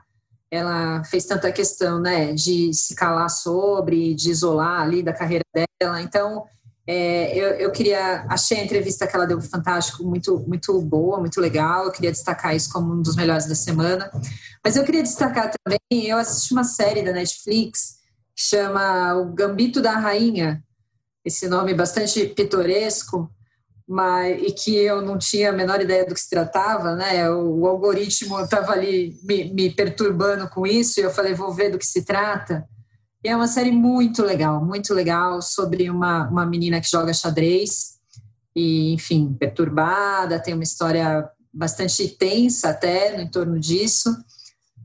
ela fez tanta questão, né, de se calar sobre, de isolar ali da carreira dela. Então, é, eu, eu, queria, achei a entrevista que ela deu fantástico, muito, muito boa, muito legal. Eu queria destacar isso como um dos melhores da semana. Mas eu queria destacar também, eu assisti uma série da Netflix que chama O Gambito da Rainha, esse nome bastante pitoresco, mas, e que eu não tinha a menor ideia do que se tratava, né? O, o algoritmo estava ali me, me, perturbando com isso, e eu falei, vou ver do que se trata. E é uma série muito legal, muito legal, sobre uma, uma menina que joga xadrez, e, enfim, perturbada, tem uma história bastante tensa até no entorno disso.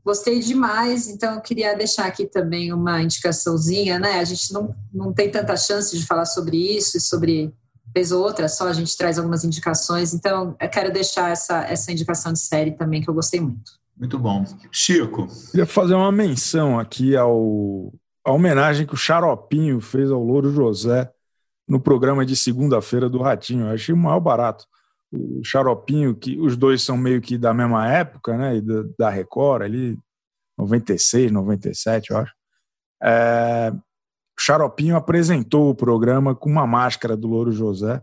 Gostei demais, então eu queria deixar aqui também uma indicaçãozinha, né? A gente não, não tem tanta chance de falar sobre isso e sobre vez ou outra só a gente traz algumas indicações. Então, eu quero deixar essa, essa indicação de série também, que eu gostei muito. Muito bom. Chico. Queria fazer uma menção aqui ao, a homenagem que o Xaropinho fez ao Louro José no programa de segunda-feira do Ratinho. Eu achei o maior barato. O Xaropinho, que os dois são meio que da mesma época, né? E da, da Record, ali, 96, 97, eu acho. É, Xaropinho apresentou o programa com uma máscara do Louro José.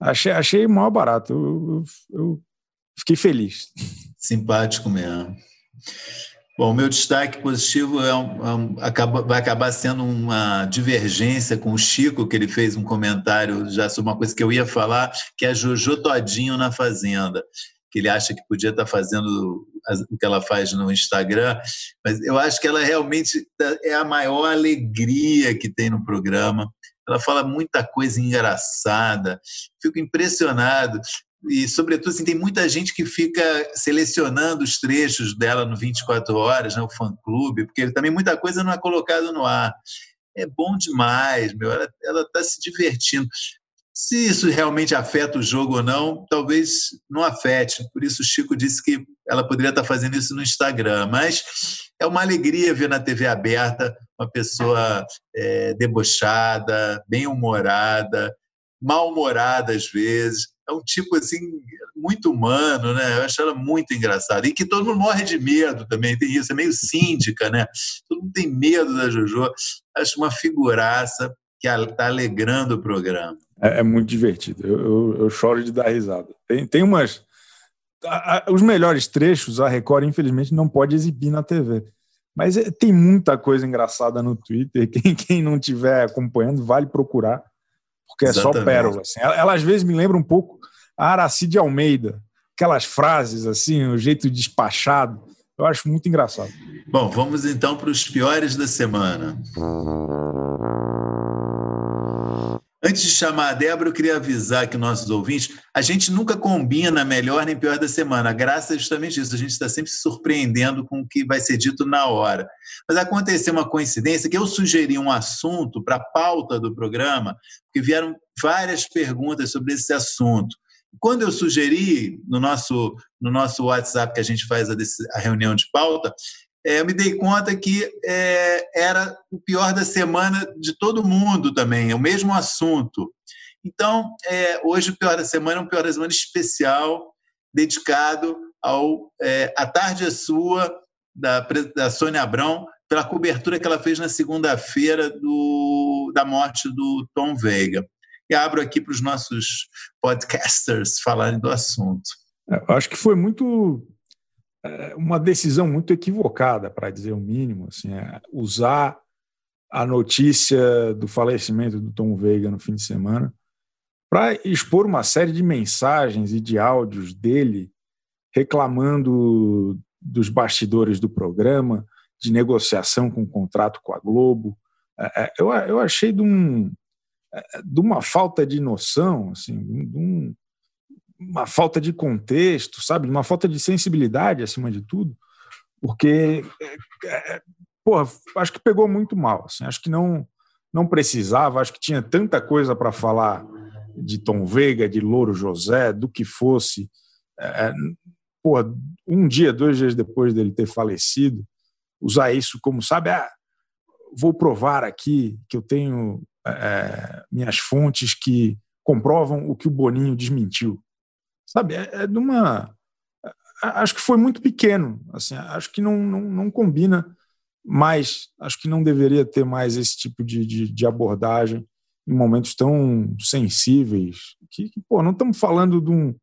Achei, achei maior barato. Eu, eu, eu fiquei feliz. Simpático mesmo. Bom, meu destaque positivo é é vai acabar sendo uma divergência com o Chico, que ele fez um comentário já sobre uma coisa que eu ia falar, que é a Jojo Todinho na Fazenda que ele acha que podia estar fazendo o que ela faz no Instagram, mas eu acho que ela realmente tá, é a maior alegria que tem no programa. Ela fala muita coisa engraçada, fico impressionado. E, sobretudo, assim, tem muita gente que fica selecionando os trechos dela no 24 Horas, né, o fã-clube, porque também muita coisa não é colocada no ar. É bom demais, meu. Ela está se divertindo. Se isso realmente afeta o jogo ou não, talvez não afete. Por isso o Chico disse que ela poderia estar fazendo isso no Instagram. Mas é uma alegria ver na TV aberta uma pessoa é, debochada, bem-humorada, mal-humorada às vezes. É um tipo assim muito humano, né? Eu acho ela muito engraçada. E que todo mundo morre de medo também, tem isso, é meio síndica, né? Todo mundo tem medo da Jojo. Acho uma figuraça que está alegrando o programa. É, é muito divertido. Eu, eu, eu, choro de dar risada. Tem, tem umas. A, a, os melhores trechos a Record, infelizmente, não pode exibir na TV. Mas é, tem muita coisa engraçada no Twitter. Quem, quem não estiver acompanhando, vale procurar, porque é Exatamente. só pérola. Assim. Ela, ela, às vezes, me lembra um pouco a Aracide Almeida. Aquelas frases, assim, o jeito despachado. Eu acho muito engraçado. Bom, vamos então para os piores da semana. Antes de chamar a Débora, eu queria avisar que nossos ouvintes, a gente nunca combina melhor nem pior da semana. A justamente isso, a gente está sempre se surpreendendo com o que vai ser dito na hora. Mas aconteceu uma coincidência que eu sugeri um assunto para a pauta do programa, porque vieram várias perguntas sobre esse assunto. Quando eu sugeri no nosso, no nosso WhatsApp que a gente faz a, a reunião de pauta, é, eu me dei conta que é, era o pior da semana de todo mundo também, é o mesmo assunto. Então, é, hoje o pior da semana é um pior da semana especial, dedicado ao é, A Tarde é Sua, da, da Sônia Abrão, pela cobertura que ela fez na segunda-feira da morte do Tom Veiga. E abro aqui para os nossos podcasters falarem do assunto. É, eu acho que foi muito uma decisão muito equivocada, para dizer o mínimo, assim, é usar a notícia do falecimento do Tom Veiga no fim de semana para expor uma série de mensagens e de áudios dele reclamando dos bastidores do programa, de negociação com o contrato com a Globo. É, eu, eu achei de, um, de uma falta de noção, assim, de um, uma falta de contexto, sabe? Uma falta de sensibilidade, acima de tudo, porque, é, é, porra, acho que pegou muito mal. Assim, acho que não, não precisava, acho que tinha tanta coisa para falar de Tom Veiga, de Louro José, do que fosse. É, porra, um dia, dois dias depois dele ter falecido, usar isso como, sabe, ah, vou provar aqui que eu tenho é, minhas fontes que comprovam o que o Boninho desmentiu. Sabe, é, é de uma. acho que foi muito pequeno. Assim, acho que não, não, não combina mais. Acho que não deveria ter mais esse tipo de, de, de abordagem em momentos tão sensíveis. Que, que, pô, não estamos falando de um,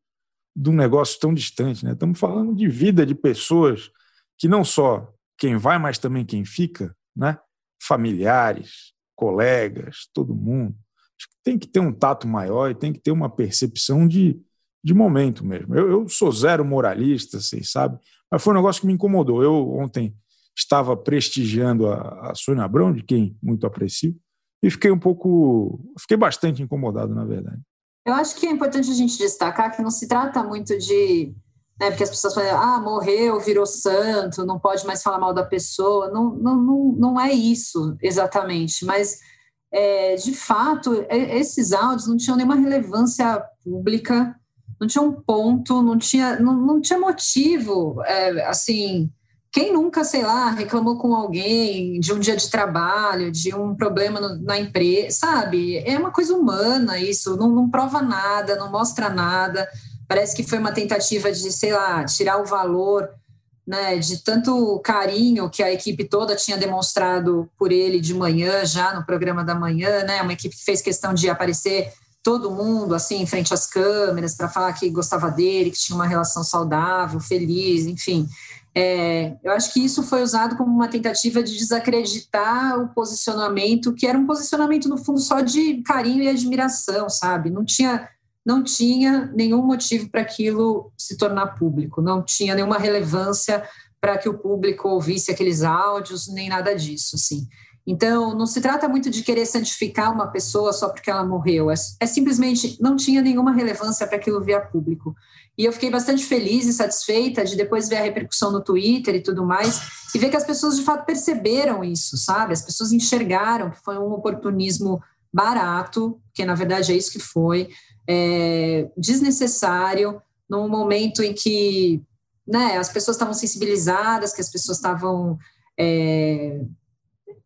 de um negócio tão distante, né? Estamos falando de vida de pessoas que não só quem vai, mas também quem fica, né? Familiares, colegas, todo mundo. Acho que tem que ter um tato maior e tem que ter uma percepção de, de momento mesmo. Eu, eu sou zero moralista, vocês sabem, mas foi um negócio que me incomodou. Eu ontem estava prestigiando a, a Sônia Abrão, de quem muito aprecio, e fiquei um pouco, fiquei bastante incomodado, na verdade. Eu acho que é importante a gente destacar que não se trata muito de. Né, porque as pessoas falam, ah, morreu, virou santo, não pode mais falar mal da pessoa. Não, não, não, não é isso exatamente, mas é, de fato, esses áudios não tinham nenhuma relevância pública, não tinha um ponto, não tinha, não, não tinha motivo, é, assim, quem nunca, sei lá, reclamou com alguém de um dia de trabalho, de um problema no, na empresa, sabe? É uma coisa humana isso, não, não prova nada, não mostra nada. Parece que foi uma tentativa de, sei lá, tirar o valor né, de tanto carinho que a equipe toda tinha demonstrado por ele de manhã, já no programa da manhã, né? Uma equipe que fez questão de aparecer todo mundo assim em frente às câmeras para falar que gostava dele, que tinha uma relação saudável, feliz, enfim. É, eu acho que isso foi usado como uma tentativa de desacreditar o posicionamento, que era um posicionamento no fundo só de carinho e admiração, sabe? Não tinha não tinha nenhum motivo para aquilo se tornar público, não tinha nenhuma relevância para que o público ouvisse aqueles áudios, nem nada disso, assim. Então, não se trata muito de querer santificar uma pessoa só porque ela morreu. É, é simplesmente não tinha nenhuma relevância para aquilo vir a público. E eu fiquei bastante feliz e satisfeita de depois ver a repercussão no Twitter e tudo mais, e ver que as pessoas de fato perceberam isso, sabe? As pessoas enxergaram que foi um oportunismo barato, que na verdade é isso que foi, é, desnecessário, num momento em que né, as pessoas estavam sensibilizadas, que as pessoas estavam. É,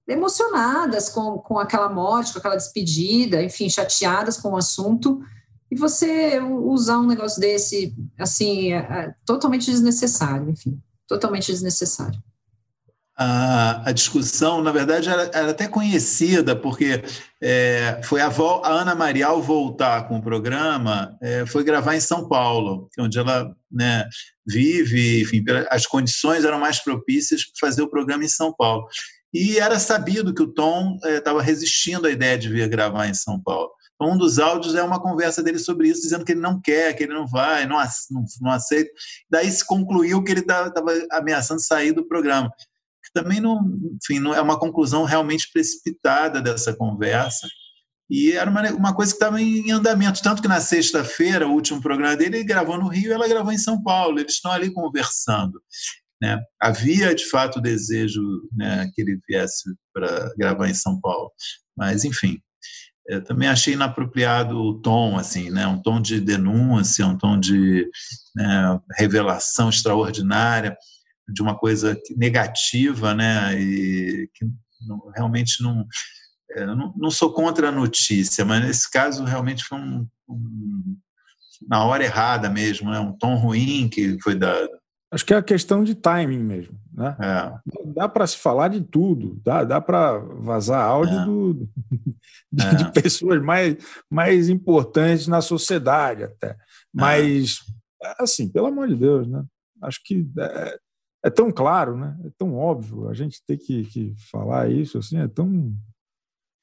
emocionadas com, com aquela morte, com aquela despedida, enfim, chateadas com o assunto, e você usar um negócio desse, assim, é, é totalmente desnecessário, enfim, totalmente desnecessário. A, a discussão, na verdade, era, era até conhecida, porque é, foi a, a, Ana Maria, ao voltar com o programa, é, foi gravar em São Paulo, é onde ela né, vive, enfim, as condições eram mais propícias para fazer o programa em São Paulo. E era sabido que o Tom estava é, resistindo à ideia de vir gravar em São Paulo. Então, um dos áudios é uma conversa dele sobre isso, dizendo que ele não quer, que ele não vai, não, não, aceita. Daí se concluiu que ele estava ameaçando sair do programa. Que também não, enfim, não é uma conclusão realmente precipitada dessa conversa. E era uma, uma coisa que estava em andamento. Tanto que na sexta-feira, o último programa dele, ele gravou no Rio ela gravou em São Paulo. Eles estão ali conversando. Né? Havia, de fato, o desejo né, que ele viesse para gravar em São Paulo, mas, enfim, eu também achei inapropriado o tom, assim, né, um tom de denúncia, um tom de né, revelação extraordinária de uma coisa negativa, né, e que não, realmente não, é, não, não sou contra a notícia, mas nesse caso realmente foi um, um na hora errada mesmo, né, um tom ruim que foi dado. Acho que é a questão de timing mesmo. Né? É. Dá para se falar de tudo, dá, dá para vazar áudio é. do, de, é. de, pessoas mais, mais importantes na sociedade até. É. Mas, assim, pelo amor de Deus, né? acho que é, é, tão claro, né? é tão óbvio, a gente ter que, que falar isso, assim, é tão,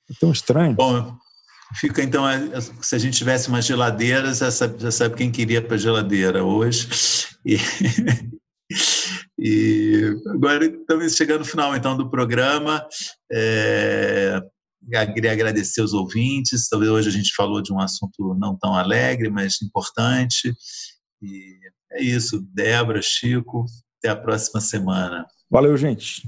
é tão estranho. Bom, Fica então, se a gente tivesse uma geladeira, já sabe, já sabe quem queria para a geladeira hoje. E, e agora estamos chegando no final então do programa. É, queria agradecer os ouvintes. Talvez hoje a gente falou de um assunto não tão alegre, mas importante. E é isso, Débora, Chico. Até a próxima semana. Valeu, gente.